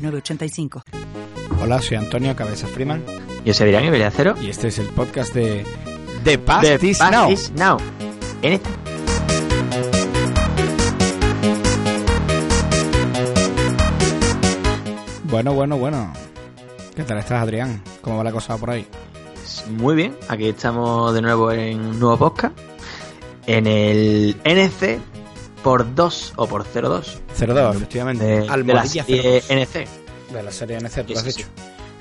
906985. Hola, soy Antonio Cabeza Freeman Yo soy Adrián Iberia Cero. y este es el podcast de The Past The is Past Now. is Now. En este- Bueno, bueno, bueno. ¿Qué tal estás, Adrián? ¿Cómo va la cosa por ahí? Muy bien, aquí estamos de nuevo en un nuevo podcast. En el NC por 2 o por 02. 02, efectivamente. De, de la serie 02. NC. De la serie NC, tú lo has dicho.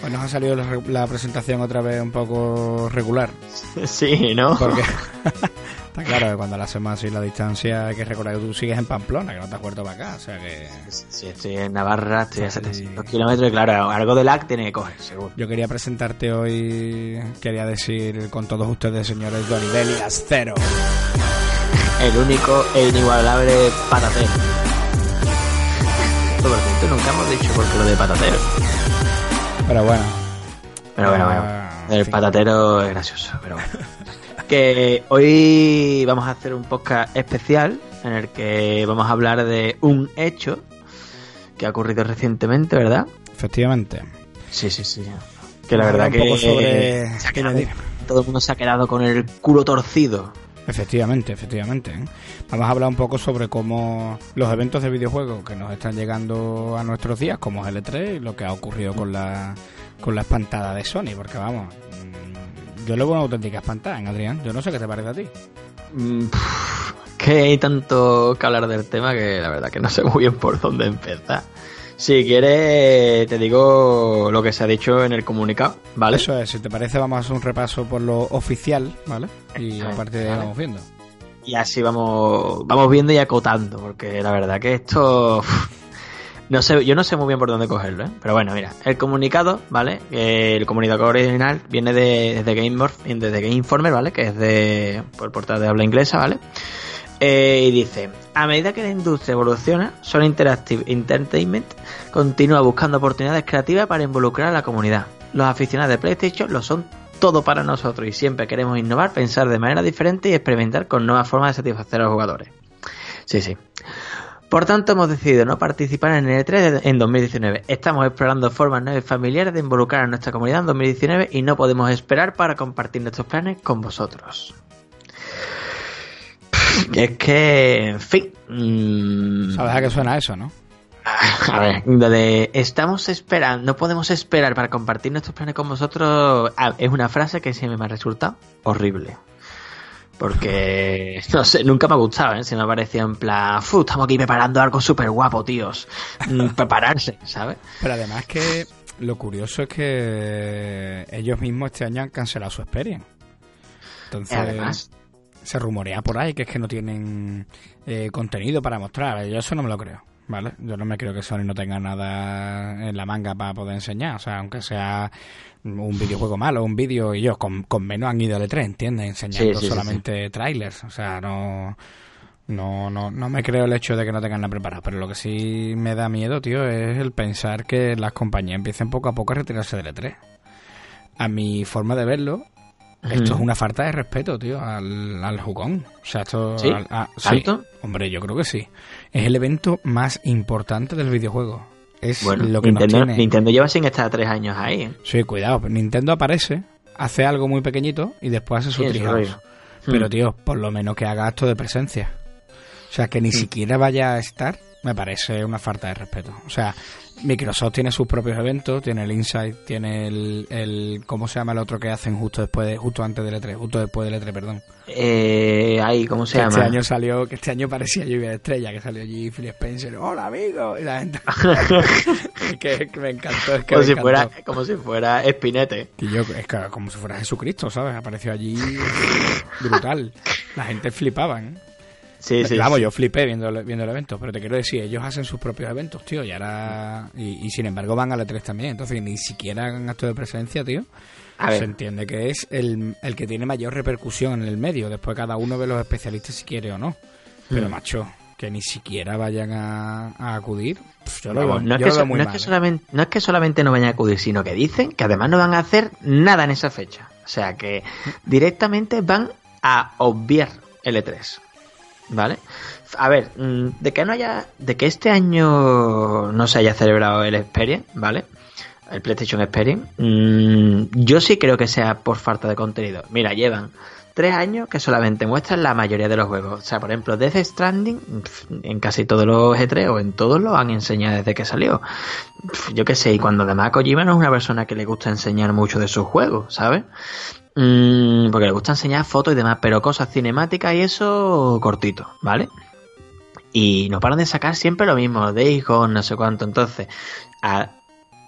Pues nos ha salido la, la presentación otra vez un poco regular. Sí, ¿no? Porque está claro que cuando la hacemos así la distancia hay que recordar que tú sigues en Pamplona, que no te has vuelto para acá. O sea que Sí, estoy en Navarra, estoy a Sí. 700 kilómetros y claro, algo de lag tiene que coger, seguro. yo quería presentarte hoy, quería decir con todos ustedes, señores, Donibel y Astero. El único e inigualable patatero. Por cierto, nunca hemos dicho por qué lo de patatero. Pero bueno. Pero bueno, bueno. Ah, El sí. patatero es gracioso, pero bueno. que hoy vamos a hacer un podcast especial en el que vamos a hablar de un hecho que ha ocurrido recientemente, ¿verdad? Efectivamente. Sí, sí, sí. Que la verdad que sobre- todo el mundo se ha quedado con el culo torcido. Efectivamente, efectivamente. ¿eh? Vamos a hablar un poco sobre cómo los eventos de videojuegos que nos están llegando a nuestros días, como es L3, y lo que ha ocurrido con la, con la espantada de Sony, porque vamos, mm, yo le veo una auténtica espantada, ¿eh, Adrián. Yo no sé qué te parece a ti. Mm, que hay tanto que hablar del tema que la verdad que no sé muy bien por dónde empezar. Si quieres, te digo lo que se ha dicho en el comunicado, ¿vale? Eso es, si te parece, vamos a hacer un repaso por lo oficial, ¿vale? Y a Vale. vamos viendo. Y así vamos, vamos viendo y acotando, porque la verdad que esto. No sé, yo no sé muy bien por dónde cogerlo, ¿eh? Pero bueno, mira, el comunicado, ¿vale? Eh, El comunicado original viene de, de, Game, Morph- de The Game Informer, ¿vale? Que es de. por portal de habla inglesa, ¿vale? Eh, y dice, a medida que la industria evoluciona, Sony Interactive Entertainment continúa buscando oportunidades creativas para involucrar a la comunidad. Los aficionados de PlayStation lo son todo para nosotros y siempre queremos innovar, pensar de manera diferente y experimentar con nuevas formas de satisfacer a los jugadores. Sí, sí. Por tanto, hemos decidido no participar en el E3 en 2019. Estamos explorando formas nuevas y familiares de involucrar a nuestra comunidad en 2019 y no podemos esperar para compartir nuestros planes con vosotros. Es que, en fin. mm, ¿Sabes a qué suena eso, no? a ver, de estamos esperando, no podemos esperar para compartir nuestros planes con vosotros ah, es una frase que siempre me ha resultado horrible. Porque, no sé, nunca me ha gustado, ¿eh? Se me parecía en plan, "Fu, estamos aquí preparando algo súper guapo, tíos. Mm, Prepararse, ¿sabes? Pero además que lo curioso es que ellos mismos este año han cancelado su Experience. Entonces, Además, se rumorea por ahí que es que no tienen eh, contenido para mostrar. Yo eso no me lo creo, ¿vale? Yo no me creo que Sony no tenga nada en la manga para poder enseñar. O sea, aunque sea un videojuego malo, un vídeo, y ellos con, con menos han ido al E3, ¿entiendes? Enseñando Sí, sí, sí, solamente trailers. O sea, no... No, no, no me creo el hecho de que no tengan nada preparado, pero lo que sí me da miedo, tío, es el pensar que las compañías empiecen poco a poco a retirarse del E3. A mi forma de verlo, esto es una falta de respeto, tío, al, al jugón. O sea, esto... ¿Sí? al- a- sí. ¿Tanto? Hombre, yo creo que sí. Es el evento más importante del videojuego. Es bueno, lo que nos Nintendo, tiene... Nintendo lleva sin estar tres años ahí, ¿eh? Sí, cuidado. Nintendo aparece, hace algo muy pequeñito y después hace su Sí. Pero, Mm. tío, por lo menos que haga acto de presencia. O sea, que ni siquiera vaya a estar, me parece una falta de respeto. O sea, Microsoft tiene sus propios eventos, tiene el Insight, tiene el, el ¿cómo se llama el otro que hacen justo después de, justo antes del E3, justo después del E3, perdón. Eh, ahí, ¿cómo se Que llama? este año salió, que este año parecía lluvia de estrella, que salió allí Phil Spencer, hola amigo, y la gente que, que me encantó, es que como, me si encantó. fuera, como si fuera Espinete. Y yo, es que como si fuera Jesucristo, ¿sabes? Apareció allí brutal. La gente flipaba, ¿eh? Sí, sí. Vamos, sí. yo flipé viendo, viendo el evento, pero te quiero decir, ellos hacen sus propios eventos, tío, y ahora. Y, y sin embargo van a la 3 también, entonces ni siquiera hagan acto de presencia, tío. A ver. Se entiende que es el, el que tiene mayor repercusión en el medio. Después cada uno ve los especialistas si quiere o no. Pero, Hmm. macho, que ni siquiera vayan a, a acudir. yo lo Vamos, veo, no, es yo que lo veo muy no es mal, que ¿eh? solamente, no es que solamente no vayan a acudir, sino que dicen que además no van a hacer nada en esa fecha. O sea que directamente van a obviar el E3. ¿Vale? A ver, mm, de que no haya. De que este año no se haya celebrado el Experience, ¿vale? El PlayStation Experience. mm, yo sí creo que sea por falta de contenido. Mira, llevan tres años que solamente muestran la mayoría de los juegos. O sea, por ejemplo, Death Stranding, en casi todos los E3 o en todos lo han enseñado desde que salió. Yo qué sé, y cuando además Kojima no es una persona que le gusta enseñar mucho de sus juegos, ¿sabes? Mm, porque le gusta enseñar fotos y demás, pero cosas cinemáticas y eso cortito, ¿vale? Y no paran de sacar siempre lo mismo, Days Gone, no sé cuánto. Entonces, a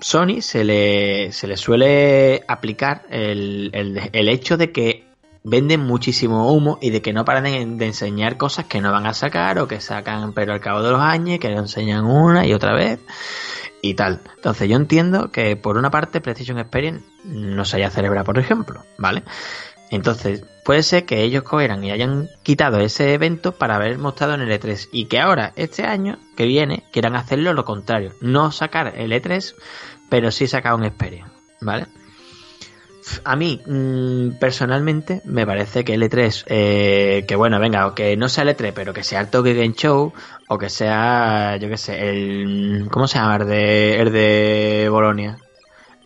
Sony se le, se le suele aplicar el, el, el hecho de que venden muchísimo humo y de que no paran de, de enseñar cosas que no van a sacar o que sacan pero al cabo de los años, que lo enseñan una y otra vez y tal. Entonces yo entiendo que por una parte PlayStation Experience no se haya celebrado, por ejemplo, ¿vale? Entonces, puede ser que ellos cogieran y hayan quitado ese evento para haber mostrado en el E3 y que ahora, este año que viene, quieran hacerlo lo contrario. No sacar el E3, pero sí sacar un Experience, ¿vale? A mí, mmm, personalmente, me parece que el E3, eh, que bueno, venga, que no sea el E3, pero que sea el Tokyo Game Show, o que sea, yo qué sé, el. ¿Cómo se llama? El de, el de Bolonia.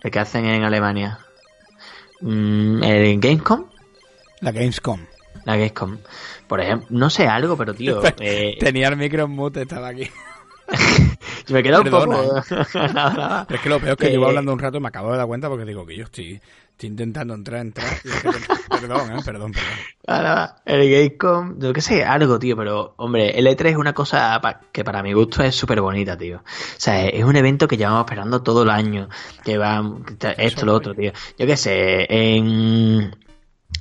El que hacen en Alemania. Mm, el Gamescom. La Gamescom. La Gamescom. Por ejemplo, no sé algo, pero tío. Eh, Tenía el micro en mute, estaba aquí. me queda un poco. nada, nada. Pero es que lo peor es que Eh, llevo hablando un rato y me acabo de dar cuenta porque digo que yo estoy, estoy intentando entrar, entrar. perdón, ¿eh? Perdón, perdón. Nada, el Gamescom, yo qué sé, algo, tío, pero hombre, el E3 es una cosa que para mi gusto es súper bonita, tío. O sea, es un evento que llevamos esperando todo el año, que va esto, lo otro, tío. Yo qué sé, en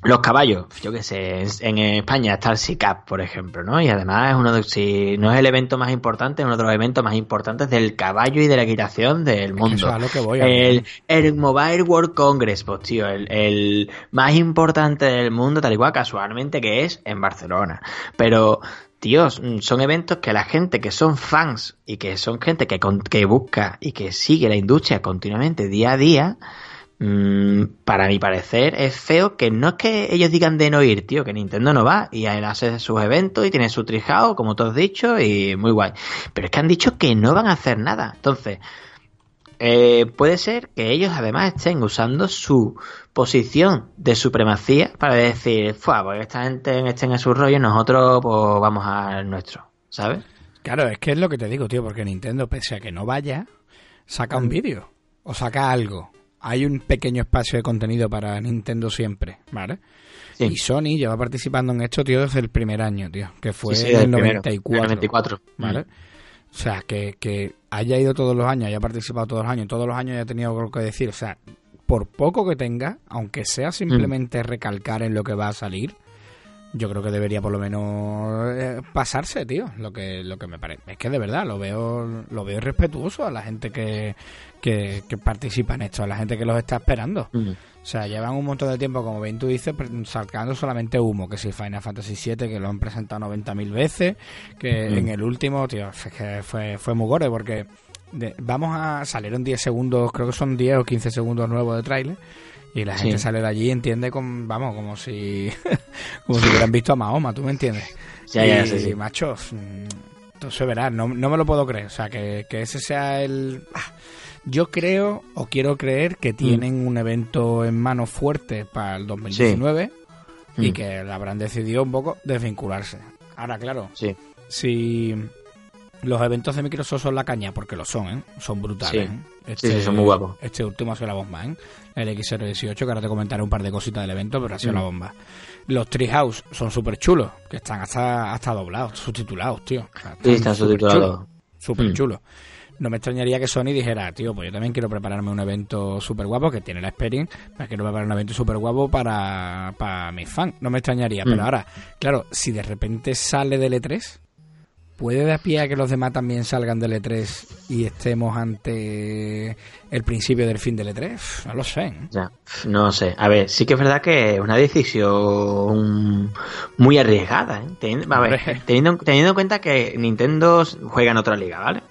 los caballos, yo qué sé, en España está el SICAP, por ejemplo, ¿no? Y además es uno de, si no es el evento más importante, es uno de los eventos más importantes del caballo y de la equitación del mundo. eso es a lo que voy, el, el Mobile World Congress, pues tío, el, el más importante del mundo, tal y cual casualmente que es en Barcelona. Pero, tíos, son eventos que la gente que son fans y que son gente que, con- que busca y que sigue la industria continuamente día a día, para mi parecer es feo que no es que ellos digan de no ir, tío, que Nintendo no va y él hace sus eventos y tiene su trijao, como tú has dicho, y muy guay. Pero es que han dicho que no van a hacer nada. Entonces, eh, puede ser que ellos además estén usando su posición de supremacía para decir, Fua, pues esta gente estén en su rollo, nosotros pues vamos al nuestro, ¿sabes? Claro, es que es lo que te digo, tío, porque Nintendo, pese a que no vaya, saca Mm. un vídeo o saca algo. Hay un pequeño espacio de contenido para Nintendo siempre, ¿vale? Sí. Y Sony lleva participando en esto, tío, desde el primer año, tío, que fue Sí, sí, en el el primero, 94. el 94. ¿Vale? Mm. O sea, que, que haya ido todos los años, haya participado todos los años, todos los años haya tenido algo que decir. O sea, por poco que tenga, aunque sea simplemente Mm. recalcar en lo que va a salir, yo creo que debería por lo menos eh, pasarse, tío. Lo que, lo que me parece. Es que de verdad lo veo, lo veo respetuoso a la gente que, que, que participa en esto, a la gente que los está esperando. Mm. O sea, llevan un montón de tiempo, como bien tú dices, sacando solamente humo, que si Final Fantasy VII, que lo han presentado 90.000 veces, que Mm. en el último, tío, es que fue, fue muy gore, porque de- vamos a... salieron 10 segundos, creo que son 10 o 15 segundos nuevos de tráiler, y la Sí. gente sale de allí y entiende, con, vamos, como si como si hubieran visto a Mahoma, ¿tú me entiendes? Ya, ya, y, sí, sí. machos, mm, entonces verás, no, no me lo puedo creer, o sea, que, que ese sea el... ah, yo creo o quiero creer que tienen un evento en mano fuerte para el 2019 y Mm. que habrán decidido un poco desvincularse. Ahora, claro, Sí. si los eventos de Microsoft son la caña, porque lo son, ¿eh? son brutales. Sí. ¿eh? Sí, sí, son muy guapos. Este último ha sido la bomba, ¿eh? El X018, que ahora te comentaré un par de cositas del evento, pero ha sido Mm. la bomba. Los Treehouse son súper chulos, que están hasta, hasta doblados, subtitulados, tío. O sea, Sí, están subtitulados. Súper Mm. chulos. no me extrañaría que Sony dijera, tío, pues yo también quiero prepararme un evento súper guapo, que tiene la experiencia, pero quiero preparar un evento súper guapo para, para mis fans. No me extrañaría. Pero Mm. ahora, claro, si de repente sale del E3, ¿puede dar pie a que los demás también salgan del E3 y estemos ante el principio del fin del E3? Uf, No lo sé. ¿eh? Ya, no sé. A ver, sí que es verdad que es una decisión muy arriesgada. ¿eh? Teniendo, a ver, Hombre. teniendo, teniendo en cuenta que Nintendo juega en otra liga, ¿vale?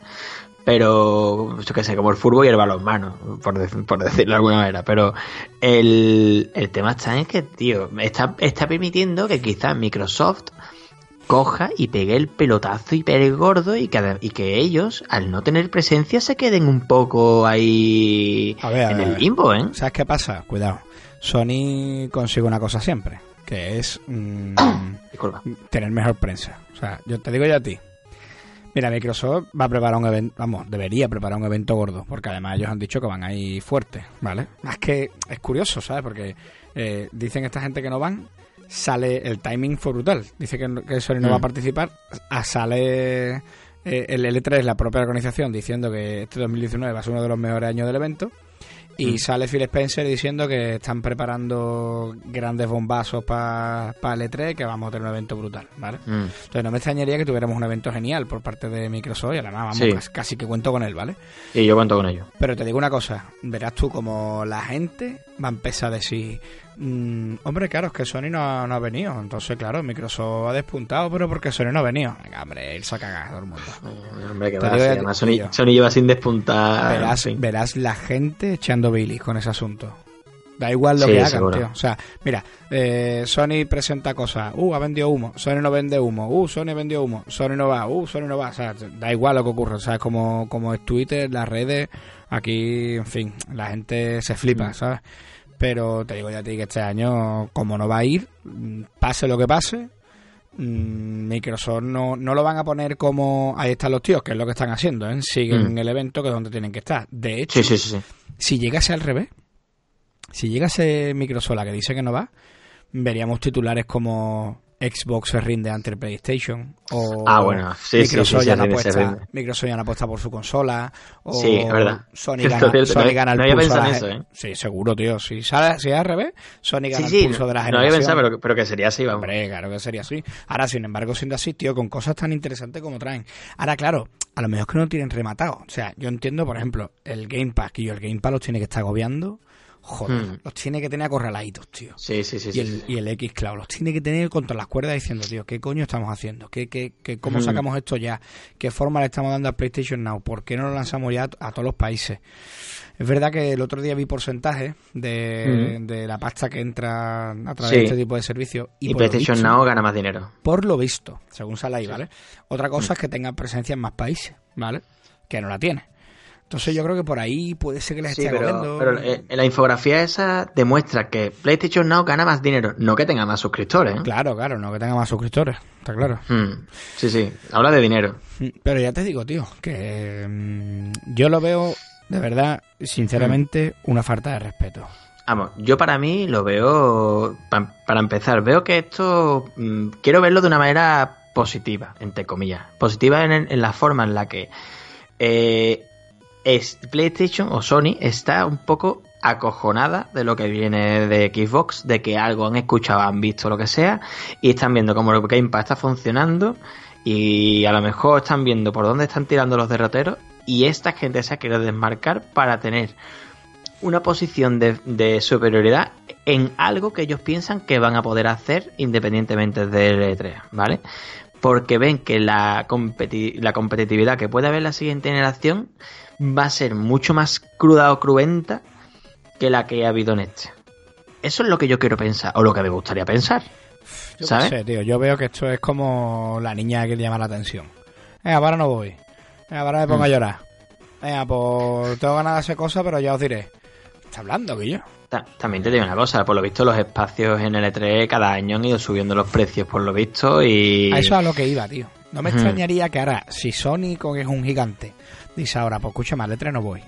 Pero, yo qué sé, como el fútbol y el balonmano, por, dec- por decirlo de alguna manera. Pero el, el tema está en que, tío, está, está permitiendo que quizás Microsoft coja y pegue el pelotazo hiper gordo y que, ade- y que ellos, al no tener presencia, se queden un poco ahí A ver, a en ver, el limbo, ¿eh? ¿Sabes qué pasa? Cuidado. Sony consigue una cosa siempre, que es mm, Disculpa. tener mejor prensa. O sea, yo te digo yo a ti. Mira, Microsoft va a preparar un evento, vamos, debería preparar un evento gordo, porque además ellos han dicho que van ahí fuertes, ¿vale? Es que es curioso, ¿sabes? Porque eh, dicen esta gente que no van, sale el timing fue brutal. Dice que, que Sony no Mm. va a participar, a- sale eh, el L3, la propia organización, diciendo que este 2019 va a ser uno de los mejores años del evento. Y Mm. sale Phil Spencer diciendo que están preparando grandes bombazos para el E3, que vamos a tener un evento brutal, ¿vale? Mm. Entonces no me extrañaría que tuviéramos un evento genial por parte de Microsoft y además vamos, Sí. casi, casi que cuento con él, ¿vale? Y yo cuento con ello. Pero te digo una cosa, verás tú como la gente va a empezar a decir, mm, hombre, claro, es que Sony no ha, no ha venido, entonces claro, Microsoft ha despuntado, pero porque Sony no ha venido. Venga, hombre, él se ha cagado todo el mundo. Hombre, que va. Sony, Sony lleva sin despuntar. verás, en fin. verás la gente echando bilis con ese asunto. Da igual lo Sí, que hagan, seguro. tío. O sea, mira, eh, Sony presenta cosas. Uh, ha vendido humo. Sony no vende humo. Uh, Sony vendió humo. Sony no va. Uh, Sony no va. O sea, da igual lo que ocurra. O sea, como, como es Twitter, las redes, aquí, en fin, la gente se flipa, Mm. ¿sabes? Pero te digo ya a ti que este año, como no va a ir, pase lo que pase, mm, Microsoft no, no lo van a poner como ahí están los tíos, que es lo que están haciendo, ¿eh? siguen Mm. el evento que es donde tienen que estar. De hecho, Sí, sí, sí. sí. si llegase al revés, si llegase Microsoft la que dice que no va, veríamos titulares como Xbox se rinde ante el PlayStation o Ah, bueno, sí, Microsoft, sí, ya no apuesta. Microsoft ya no apuesta por su consola o Sí, es verdad. Sony gana, Sony no- gana el no había pulso a pensado la eso, ¿eh? Sí, seguro, tío. Si sale, si es al revés, Sony gana el pulso de la no generación. había pensado, pero, pero que sería así, vamos. Hombre, claro que sería así. Ahora, sin embargo, siendo así, tío, con cosas tan interesantes como traen. Ahora, claro, a lo mejor es que no tienen rematado. O sea, yo entiendo, por ejemplo, el Game Pass, que yo el Game Pass los tiene que estar agobiando. Joder, Hmm. los tiene que tener acorraladitos, tío. Sí, sí, sí. Y el, sí. y el X Cloud los tiene que tener contra las cuerdas diciendo, tío, ¿qué coño estamos haciendo? ¿Qué, qué, qué, ¿Cómo Mm. sacamos esto ya? ¿Qué forma le estamos dando a PlayStation Now? ¿Por qué no lo lanzamos ya a, a todos los países? Es verdad que el otro día vi porcentajes de, de la pasta que entra a través Sí. de este tipo de servicios. Y, Y, por lo PlayStation visto- Now gana más dinero. por lo visto, según sale ahí, ¿vale? Otra cosa es que tenga presencia en más países, ¿vale? Que no la tiene. Entonces yo creo que por ahí puede ser que les Sí, esté pero, pero eh, la infografía esa demuestra que PlayStation Now gana más dinero, no que tenga más suscriptores. ¿eh? Claro, claro, no que tenga más suscriptores, está claro. Mm, Sí, sí, habla de dinero. Mm, Pero ya te digo, tío, que mm, yo lo veo, de verdad, sinceramente, una falta de respeto. Vamos, yo para mí lo veo, pa- para empezar, veo que esto, mm, quiero verlo de una manera positiva, entre comillas. Positiva en, en la forma en la que eh, es PlayStation o Sony está un poco acojonada de lo que viene de Xbox, de que algo han escuchado, han visto lo que sea, y están viendo cómo el Game Pass está funcionando, y a lo mejor están viendo por dónde están tirando los derroteros, y esta gente se ha querido desmarcar para tener una posición de, superioridad en algo que ellos piensan que van a poder hacer independientemente del E3, ¿vale? Porque ven que la, la competitividad que puede haber la siguiente generación va a ser mucho más cruda o cruenta que la que ha habido en este. Eso es lo que yo quiero pensar, o lo que me gustaría pensar. Yo ¿Sabes? sé, tío, yo veo que esto es como la niña que le llama la atención. Venga, ahora no voy. Venga, ahora me pongo a Mm. llorar. Venga, pues tengo ganas de hacer cosas, pero ya os diré. ¿Qué está hablando, Guillo? Ta- También te digo una cosa, por lo visto los espacios en el E3 cada año han ido subiendo los precios, por lo visto, y... A eso es a lo que iba, tío. No me extrañaría que ahora, si Sony, que es un gigante, dice ahora, pues escúchame, al E3 no voy.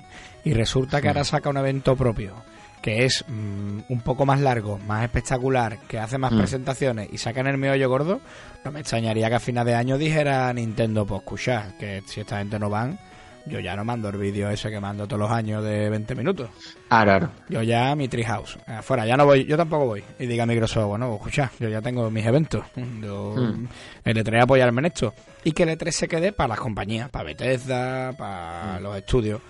Y resulta que ahora saca un evento propio, que es mm, un poco más largo, más espectacular, que hace más Mm. presentaciones y sacan el meollo gordo, no me extrañaría que a final de año dijera Nintendo, pues escucha, que si esta gente no van, Yo ya no mando el vídeo ese que mando todos los años de 20 minutos. Ah, claro. Yo ya mi Treehouse. Afuera, ya no voy, yo tampoco voy. Y diga Microsoft, bueno, escucha, yo ya tengo mis eventos. Yo Hmm. el E3 apoyarme en esto. Y que el E3 se quede para las compañías, para Bethesda, Hmm. para los estudios.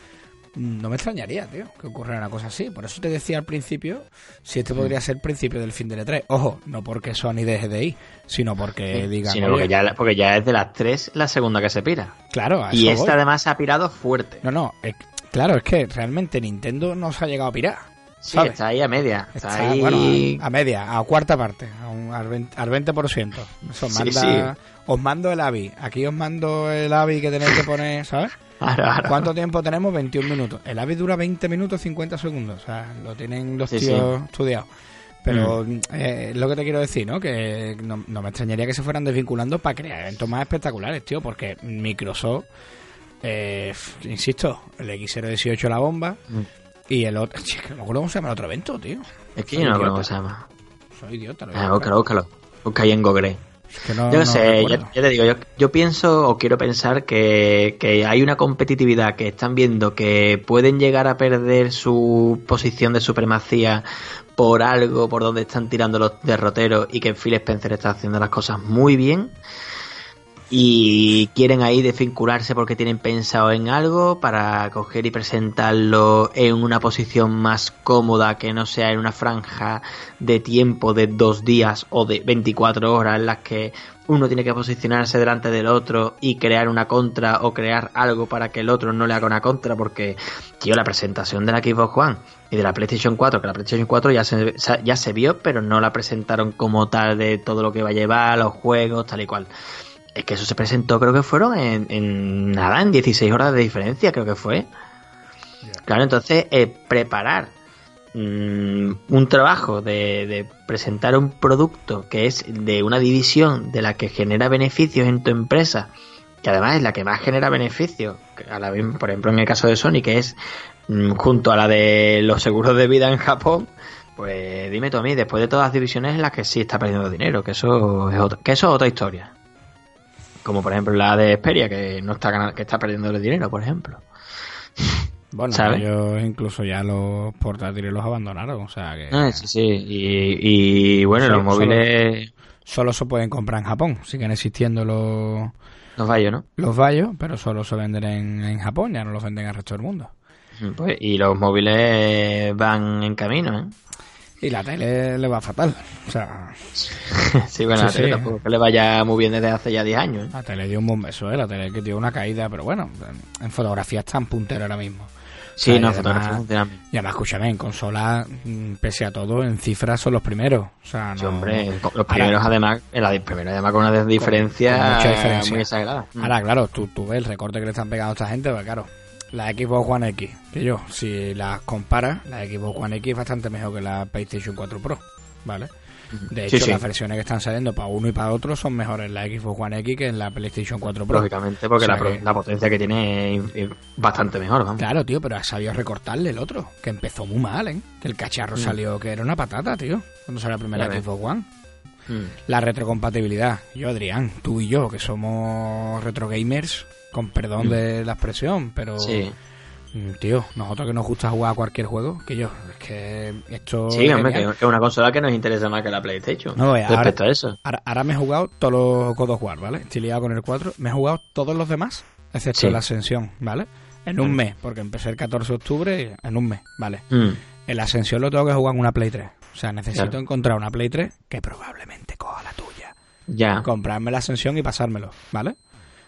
No me extrañaría, tío, que ocurriera una cosa así. Por eso te decía al principio si este podría ser el principio del fin del E3. Ojo, no porque Sony deje de ir, sino porque digan... Sino "Oye, porque ya, porque ya es de las tres la segunda que se pira. Claro, a Y eso esta voy. además ha pirado fuerte. No, no, es- claro, es que realmente Nintendo no se ha llegado a pirar. Sí, ¿sabes? está ahí a media. Está, Está, ahí. bueno, a, a media, a cuarta parte, a un- al, 20, al 20%. Eso Sí, manda- sí. Os mando el AVI. Aquí os mando el AVI que tenéis que poner, ¿sabes? ¿Cuánto tiempo tenemos? 21 minutos. El AVI dura 20 minutos 50 segundos. O sea, lo tienen los Sí, tíos estudiados. Pero eh, es lo que te quiero decir, ¿no? Que no, no me extrañaría que se fueran desvinculando para crear eventos más espectaculares, tío. Porque Microsoft, eh, insisto, el X018 la bomba. Mm. Y el otro, que no me acuerdo cómo se llama el otro evento, tío. Es que Soy yo no idiota. recuerdo cómo se llama. Soy idiota. lo Ah, búscalo, búscalo. Busca ahí en Google. Es que no- Yo no no sé, yo te digo, yo, yo pienso o quiero pensar que, que hay una competitividad que están viendo que pueden llegar a perder su posición de supremacía por algo por donde están tirando los derroteros y que Phil Spencer está haciendo las cosas muy bien y quieren ahí desvincularse porque tienen pensado en algo para coger y presentarlo en una posición más cómoda que no sea en una franja de tiempo de dos días o de 24 horas en las que uno tiene que posicionarse delante del otro y crear una contra o crear algo para que el otro no le haga una contra porque tío la presentación de la Xbox One y de la PlayStation 4 que la PlayStation 4 ya se, ya se vio pero no la presentaron como tal de todo lo que va a llevar los juegos tal y cual es que eso se presentó, creo que fueron en, en nada, en 16 horas de diferencia, creo que fue. Claro, entonces eh, preparar mm, un trabajo de, de presentar un producto que es de una división de la que genera beneficios en tu empresa, que además es la que más genera beneficios, a la por ejemplo en el caso de Sony, que es mm, junto a la de los seguros de vida en Japón, pues dime tú a mí, después de todas las divisiones en las que sí está perdiendo dinero, que eso es otra, que eso es otra historia. Como por ejemplo la de Xperia, que no está ganando, que está perdiendo el dinero, por ejemplo. Bueno, ¿sabes? ellos incluso ya los portátiles los abandonaron, o sea que Ah, sí, sí. Y, y, bueno, Solo- los móviles, solo se pueden comprar en Japón. Siguen existiendo los, los vallos, ¿no? los Bayos, pero solo se venden en, en Japón, ya no los venden al resto del mundo. Pues, y los móviles van en camino, ¿eh? Y la tele le va fatal. O sea, sí, bueno, la Sí, tele sí. tampoco que le vaya muy bien desde hace ya 10 años, ¿eh? la tele dio un buen beso, ¿eh? La tele que dio una caída, pero bueno, en fotografía está en puntero ahora mismo. Sí, O sea, no, además- fotografía funciona bien. Y además, escúchame, en consola, mm, pese a todo, en cifras son los primeros. O sea, no... Sí, hombre, los Ahora- primeros además, en la primera además con una diferencia, con mucha diferencia. muy exagerada. Mm. Ahora, claro, tú, tú ves el recorte que le están pegando a esta gente, pues claro, la Xbox One X, que yo, si las comparas, la Xbox One X es bastante mejor que la PlayStation 4 Pro, ¿vale? De hecho, sí. las versiones que están saliendo para uno y para otro son mejores en la Xbox One X que en la PlayStation 4 Pro. Lógicamente, porque O sea la, pro- que- la potencia que tiene es, bastante mejor, vamos. Claro, tío, pero ha sabido recortarle el otro, que empezó muy mal, ¿eh? Que el cacharro salió, que era una patata, tío, cuando salió la primera Mm. Xbox One. Mm. La retrocompatibilidad. Yo, Adrián, tú y yo, que somos retro gamers, con perdón Mm. de la expresión, pero... Sí, Mm, Tío, nosotros que nos gusta jugar a cualquier juego, que yo, es que esto... sí es hombre, que es una consola que nos interesa más que la PlayStation. No, ahora- respecto a eso. Ahora, ahora me he jugado todos los God of War, ¿vale? Estoy liado con el 4. Me he jugado todos los demás, excepto Sí. la Ascensión, ¿vale? En un mes, porque empecé el 14 de octubre, en un mes, ¿vale? Mm. En la Ascensión lo tengo que jugar en una Play 3. O sea, necesito Claro. encontrar una Play 3 que probablemente coja la tuya. Ya. comprarme la ascensión y pasármelo, ¿vale?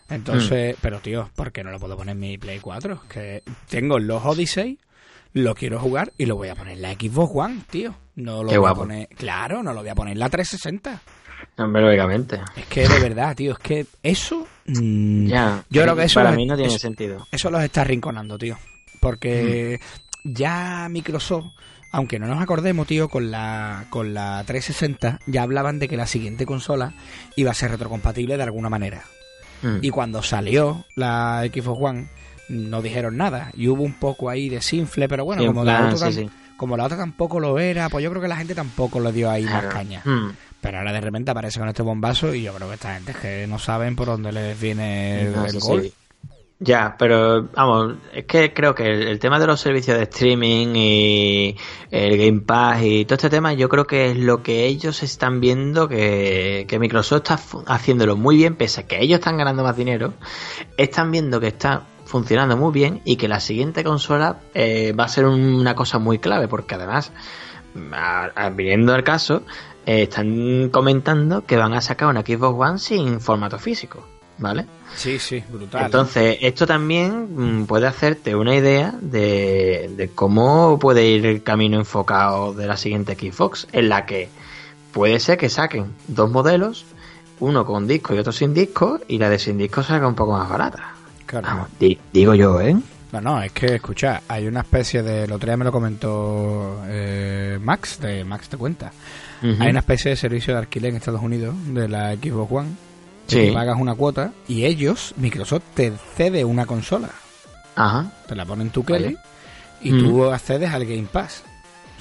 Entonces, Mm. pero tío, ¿por qué no lo puedo poner en mi Play 4? Que tengo los Odyssey, lo quiero jugar y lo voy a poner en la Xbox One, tío. No lo Qué voy guapo. a poner, claro, no lo voy a poner en la 360. Hombre, lógicamente. Es que de verdad, tío, es que eso mm, Ya. yo creo que eso Para es- mí no tiene eso- sentido. eso los está arrinconando, tío. Porque ya Microsoft, aunque no nos acordemos, tío, con la, con la 360 ya hablaban de que la siguiente consola iba a ser retrocompatible de alguna manera. Mm. Y cuando salió la Xbox One, no dijeron nada. Y hubo un poco ahí de simple, pero bueno, Sí, como, la otra, sí, tam- sí. como la otra tampoco lo era, pues yo creo que la gente tampoco le dio ahí más Claro. caña. Mm. Pero ahora de repente aparece con este bombazo y yo creo que esta gente es que no saben por dónde les viene el, No, el sí, gol. Ya, pero vamos, es que creo que el, el, tema de los servicios de streaming y el Game Pass y todo este tema, yo creo que es lo que ellos están viendo que, Microsoft está haciéndolo muy bien, pese a que ellos están ganando más dinero, están viendo que está funcionando muy bien y que la siguiente consola eh, va a ser una cosa muy clave, porque además, viniendo al caso, eh, están comentando que van a sacar una Xbox One sin formato físico, ¿vale? Sí, sí, brutal. Entonces, esto también mm, puede hacerte una idea de, de, cómo puede ir el camino enfocado de la siguiente Xbox, en la que puede ser que saquen dos modelos, uno con disco y otro sin disco, y la de sin disco salga un poco más barata. Claro. Vamos, di, digo yo, ¿eh? No, no, es que, escucha, hay una especie de. El otro día me lo comentó eh, Max, de Max te cuenta. Uh -huh. Hay una especie de servicio de alquiler en Estados Unidos de la Xbox One. Sí. Que pagas una cuota y ellos, Microsoft, te cede una consola. Ajá. Te la ponen tu Kelly y -huh. tú accedes al Game Pass.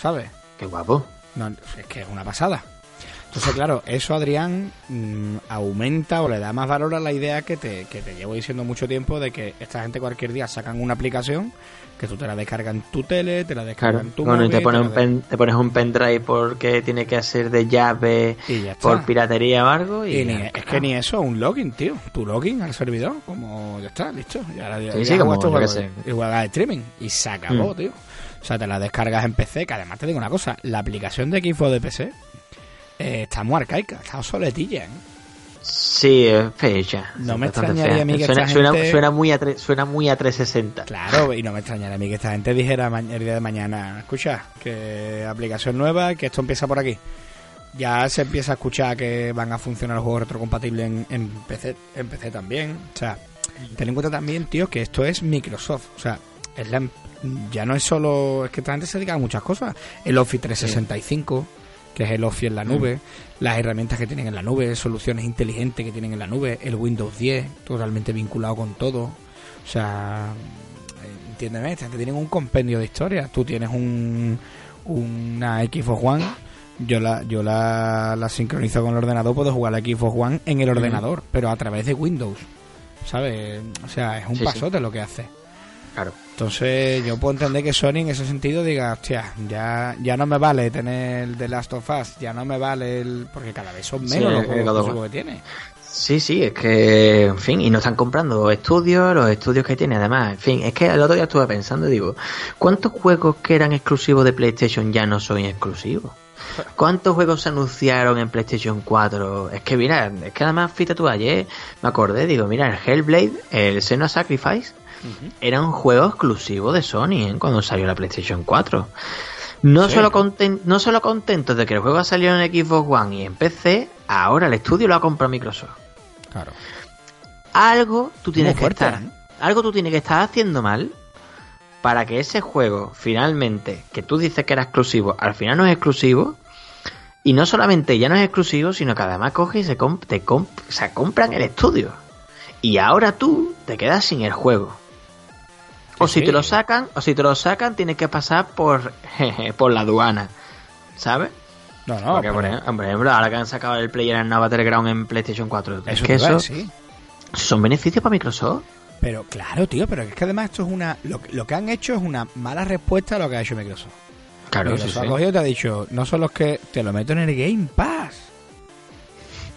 ¿Sabes? Qué guapo. No, es que es una pasada. Entonces, claro, eso Adrián mmm, aumenta o le da más valor a la idea que te, que te llevo diciendo mucho tiempo de que esta gente cualquier día sacan una aplicación que tú te la descargas en tu tele, te la descargas claro. en tu bueno, móvil, y te pones, te un pen, te pones un pendrive porque tiene que hacer de llave por piratería o algo. Y, y ni, es que ni eso, un login, tío. Tu login al servidor, como ya está, listo. Y ahora sí, ya sí, como esto juegos, y juegas de streaming. Y se acabó, mm. tío. O sea, te la descargas en PC, que además te digo una cosa, la aplicación de Xbox de PC eh, está muy arcaica, está obsoletilla, ¿eh? Sí, es fecha. No me extrañaría a mí que suena, esta suena, gente... suena, muy a tre... suena muy a 360. Claro, y no me extrañaría a mí que esta gente dijera el día de mañana, escucha, que aplicación nueva, que esto empieza por aquí. Ya se empieza a escuchar que van a funcionar los juegos retrocompatibles en, en PC, en PC también. O sea, ten en cuenta también, tío, que esto es Microsoft. O sea, es la, ya no es solo... Es que esta gente se dedica a muchas cosas. El Office 365... Sí que es el Office en la nube, mm. las herramientas que tienen en la nube, soluciones inteligentes que tienen en la nube, el Windows 10, totalmente vinculado con todo. O sea, entiéndeme, que tienen un compendio de historias. Tú tienes un, una Xbox One, yo la, yo la, la sincronizo con el ordenador, puedo jugar la Xbox One en el ordenador, mm. pero a través de Windows. ¿Sabes? O sea, es un sí, pasote sí. lo que hace. Claro. Entonces yo puedo entender que Sony en ese sentido diga, hostia, ya, ya no me vale tener el The Last of Us, ya no me vale el... porque cada vez son menos sí, los juegos que, que tiene. Sí, sí, es que, en fin, y no están comprando estudios, los estudios que tiene además, en fin, es que el otro día estuve pensando, digo, ¿cuántos juegos que eran exclusivos de PlayStation ya no son exclusivos? ¿Cuántos juegos se anunciaron en PlayStation 4? Es que mira, es que además, fíjate tú ayer, me acordé, digo, mira, el Hellblade, el Senua Sacrifice, Uh -huh. Era un juego exclusivo de Sony ¿eh? cuando salió la PlayStation 4. No, sí. solo content, no solo contentos de que el juego ha salido en Xbox One y en PC, ahora el estudio lo ha comprado Microsoft. Claro. Algo tú tienes Muy que fuerte, estar, ¿eh? algo tú tienes que estar haciendo mal para que ese juego finalmente, que tú dices que era exclusivo, al final no es exclusivo. Y no solamente ya no es exclusivo, sino que además coge y se, comp te comp se compran el estudio. Y ahora tú te quedas sin el juego. O si te lo sacan, o si te lo sacan, tienes que pasar por, jeje, por la aduana. ¿Sabes? No, no. Porque, pero... por ejemplo, ahora que han sacado el player en Nova Teleground en PlayStation 4, eso es que eso sí. son beneficios para Microsoft. Pero claro, tío, pero es que además esto es una. Lo, lo, que han hecho es una mala respuesta a lo que ha hecho Microsoft. Claro, Microsoft sí, ha sí. cogido te ha dicho, no son los que te lo meto en el Game Pass.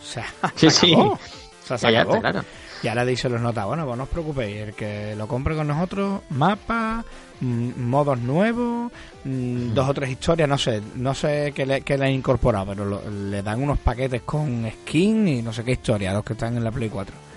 O sea, sí, acabó. O sea, se ya, acabó. claro. Y ahora dice los notas, bueno, pues no os preocupéis, el que lo compre con nosotros, mapa, modos nuevos, mm, dos o tres historias, no sé, no sé qué le, qué le han incorporado, pero lo, le dan unos paquetes con skin y no sé qué historia, los que están en la Play 4.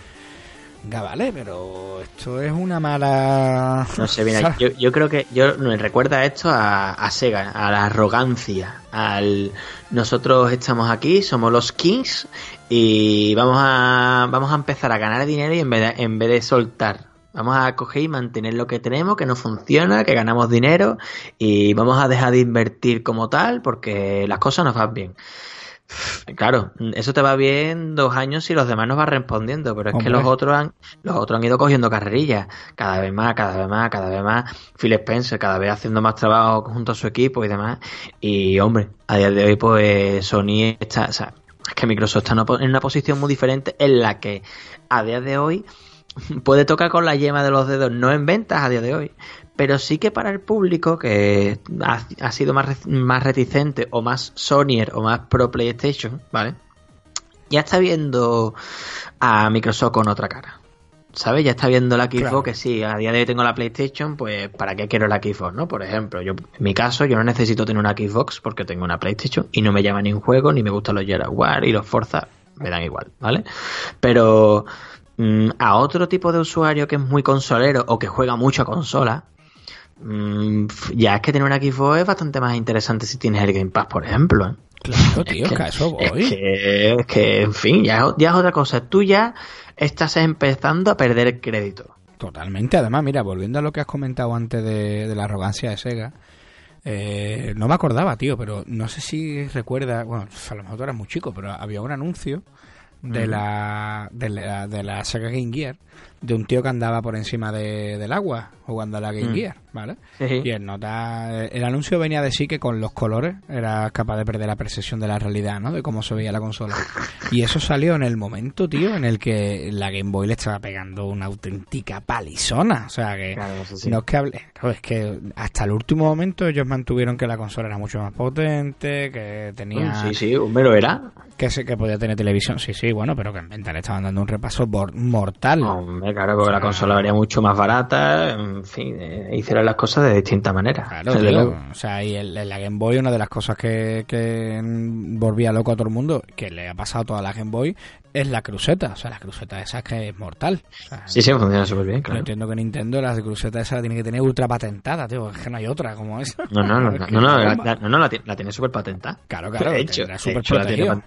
Venga, vale, pero esto es una mala... No sé, mira, yo, yo, creo que yo me recuerda esto a, a, Sega, a la arrogancia, al nosotros estamos aquí, somos los Kings y vamos a vamos a empezar a ganar dinero y en vez de, en vez de soltar Vamos a coger y mantener lo que tenemos, que no funciona, que ganamos dinero y vamos a dejar de invertir como tal porque las cosas nos van bien. Claro, eso te va bien dos años y los demás nos van respondiendo, pero es hombre. que los otros han, los otros han ido cogiendo carrerillas, cada vez más, cada vez más, cada vez más. Phil Spencer cada vez haciendo más trabajo junto a su equipo y demás. Y hombre, a día de hoy pues Sony está, o sea, es que Microsoft está en una posición muy diferente en la que a día de hoy puede tocar con la yema de los dedos, no en ventas a día de hoy, pero sí que para el público que ha, ha sido más, más reticente o más Sonyer o más pro PlayStation, ¿vale? Ya está viendo a Microsoft con otra cara. ¿Sabes? Ya está viendo la Xbox Claro. que sí, a día de hoy tengo la PlayStation, pues ¿para qué quiero la Xbox, no? Por ejemplo, yo en mi caso yo no necesito tener una Xbox porque tengo una PlayStation y no me llama ni un juego, ni me gustan los Gears of War y los Forza, me dan igual, ¿vale? Pero mm, a otro tipo de usuario que es muy consolero o que juega mucho a consola, mm, ya es que tener una Xbox es bastante más interesante si tienes el Game Pass, por ejemplo. ¿eh? Claro, tío, es que a eso Es voy. que, es que, en fin, ya, es- ya es otra cosa. Tú ya estás empezando a perder el crédito. Totalmente. Además, mira, volviendo a lo que has comentado antes de, de la arrogancia de Sega, eh, no me acordaba, tío, pero no sé si recuerda, bueno, a lo mejor tú eras muy chico, pero había un anuncio de la, de la, de la Sega Game Gear de un tío que andaba por encima de- del agua jugando a la Game Mm. Gear, ¿vale? Sí. Y el, nota, el anuncio venía de sí que con los colores era capaz de perder la percepción de la realidad, ¿no? De cómo se veía la consola. Y eso salió en el momento, tío, en el que la Game Boy le estaba pegando una auténtica palizona. O sea que Claro, sí. no es que hable, es que hasta el último momento ellos mantuvieron que la consola era mucho más potente, que tenía Mm, Sí, sí, lo era. que se, que podía tener televisión, sí, sí, bueno, pero que en venta le estaban dando un repaso mortal. Hombre, claro, porque la consola varía mucho más barata. En fin, eh, hicieron las cosas de distinta manera. Claro, tío. O sea, y el, la Game Boy, una de las cosas que, que volvía loco a todo el mundo, que le ha pasado a toda la Game Boy, es la cruceta. O sea, la cruceta esa es que es mortal. O sea, Sí, sí, funciona súper bien, Yo claro. entiendo que Nintendo la cruceta esa la tiene que tener ultra patentada, tío. Es que no hay otra como esa. No, no, no, no, no, no, la, la- no, la tiene, la tiene súper patentada. Claro, claro, de hecho, la tiene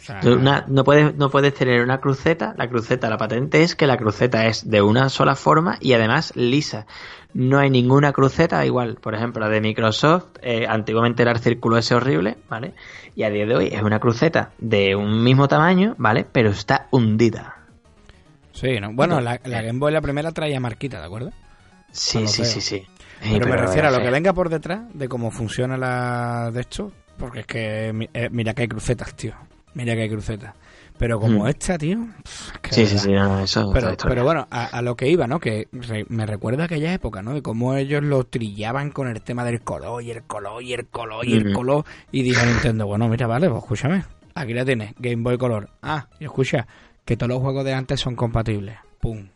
O sea, Una- no, puedes, no puedes tener una cruceta. La cruceta, la patente es que la cruceta es de una sola forma y además lisa. No hay ninguna cruceta igual. Por ejemplo, la de Microsoft, eh, antiguamente era el círculo ese horrible, ¿vale? Y a día de hoy es una cruceta de un mismo tamaño, ¿vale? Pero está hundida. sí, ¿no? Bueno, la, la Game Boy la primera traía marquita, ¿de acuerdo? Sí, sí, sí, sí. Pero, me refiero a lo que venga por detrás de cómo funciona la de esto, porque es que eh, mira que hay crucetas, tío. Mira que hay crucetas. Pero como Mm. esta, tío. pff, Sí, sí, sí, no, eso Pero, bueno, a, a lo que iba, ¿no? Que re- me recuerda aquella época, ¿no? De cómo ellos lo trillaban con el tema del color y el color y el color y el Ujú. color. Y dijo Nintendo, bueno, mira, vale, pues escúchame. Aquí la tienes, Game Boy Color. Ah, y escucha, que todos los juegos de antes son compatibles. Pum.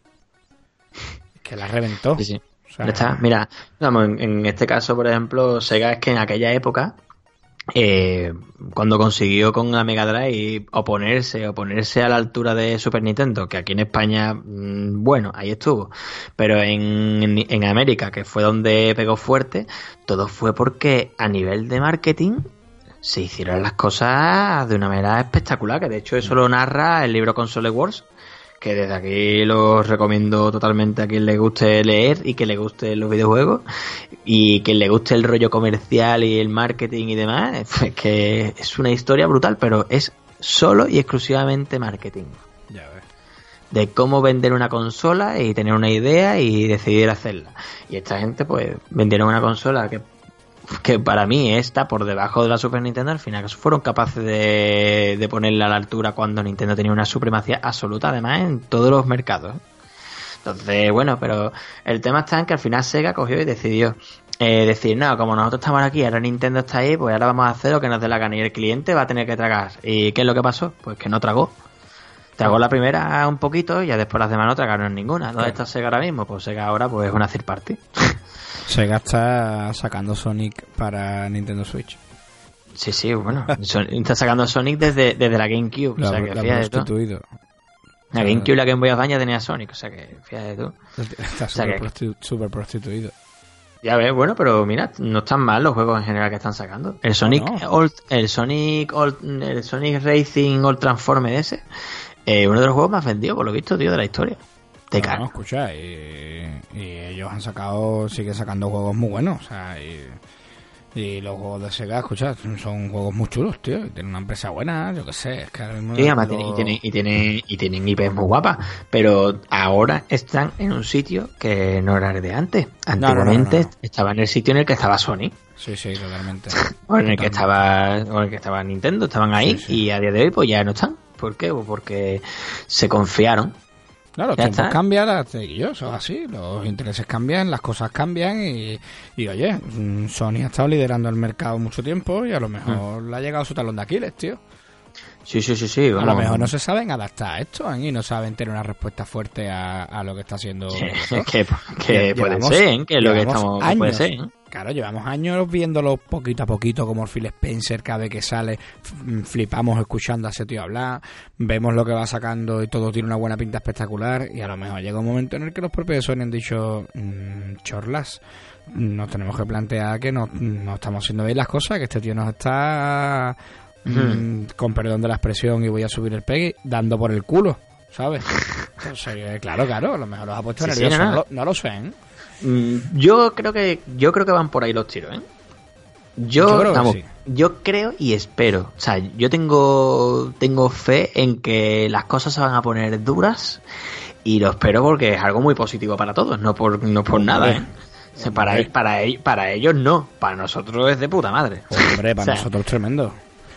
Que la reventó. Sí, sí. O sea, está. Mira, vamos, en, en este caso, por ejemplo, Sega es que en aquella época, eh, cuando consiguió con la Mega Drive oponerse, oponerse a la altura de Super Nintendo, que aquí en España, mm, bueno, ahí estuvo, pero en, en, en América, que fue donde pegó fuerte, todo fue porque a nivel de marketing se hicieron las cosas de una manera espectacular, que de hecho eso lo narra el libro Console Wars, que desde aquí lo recomiendo totalmente a quien le guste leer y que le guste los videojuegos y que le guste el rollo comercial y el marketing y demás, es que es una historia brutal, pero es solo y exclusivamente marketing. Ya ves. De cómo vender una consola y tener una idea y decidir hacerla. Y esta gente pues vendieron una consola que que para mí está por debajo de la Super Nintendo, al final fueron capaces de, de ponerla a la altura cuando Nintendo tenía una supremacía absoluta, además, en todos los mercados. Entonces, bueno, pero el tema está en que al final Sega cogió y decidió eh, decir, no, como nosotros estamos aquí, ahora Nintendo está ahí, pues ahora vamos a hacer lo que nos dé la gana y el cliente va a tener que tragar. ¿Y qué es lo que pasó? Pues que no tragó. Tragó la primera un poquito y ya después las demás no tragaron ninguna. ¿Dónde está Sega ahora mismo? Pues Sega ahora pues es una third party. Sega está sacando Sonic para Nintendo Switch. Sí, sí, bueno. Está sacando Sonic desde, desde la GameCube. Lo o sea, que fíjate tú. prostituido. La GameCube y la Game Boy Advance tenía Sonic. O sea, que fíjate tú. Está súper prostitu- súper prostituido. Ya ves, bueno, pero mira, no están mal los juegos en general que están sacando. El Sonic no. All- el Sonic All- el Sonic Racing All Transformer ese, eh, uno de los juegos más vendidos, por lo visto, tío, de la historia. No, escucha, y, y ellos han sacado, siguen sacando juegos muy buenos, o sea, y, y los juegos de Sega, escucha, son juegos muy chulos, tío, y tienen una empresa buena, yo qué sé, es que ahora mismo Sí, además lo- tienen, y, tienen, y, tienen, y tienen IPs muy guapas, pero ahora están en un sitio que no era el de antes. no, Antiguamente no, no. estaba en el sitio en el que estaba Sony, Sí, sí, totalmente. o en el que estaba, o en el que estaba Nintendo, estaban ahí Sí, sí. y a día de hoy pues ya no están. ¿Por qué? Pues porque se confiaron No, los tiempos cambian, las- yo, son así, los intereses cambian, las cosas cambian y, y, oye, mm, Sony ha estado liderando el mercado mucho tiempo y a lo mejor Mm. le ha llegado su talón de Aquiles, tío. Sí, sí, sí, sí. A lo mejor no se saben adaptar a esto ¿eh? y no saben tener una respuesta fuerte a, a lo que está haciendo. Sí, que, que puede ser, ¿eh? que lo que estamos. años, Puede ser. ¿eh? Claro, llevamos años viéndolo poquito a poquito, como Phil Spencer, cada vez que sale, f- flipamos escuchando a ese tío hablar, vemos lo que va sacando y todo tiene una buena pinta espectacular, y a lo mejor llega un momento en el que los propios Sony han dicho, "Mm, chorlas, nos tenemos que plantear que no, no estamos haciendo bien las cosas, que este tío nos está, mm, con perdón de la expresión, y voy a subir el pegue, dando por el culo. ¿Sabes? Entonces, eh, claro, claro, a lo mejor los ha puesto Sí, nerviosos, no, no, no. lo, no lo sé, ¿eh? Mm, Yo creo que yo creo que van por ahí los tiros, ¿eh? Yo, Yo creo que vamos, sí. yo creo y espero. O sea, yo tengo tengo fe en que las cosas se van a poner duras y lo espero porque es algo muy positivo para todos, no por no por nada, ¿eh? O sea, para, Hombre. para, ellos- para ellos no, para nosotros es de puta madre. Hombre, para O sea, nosotros tremendo.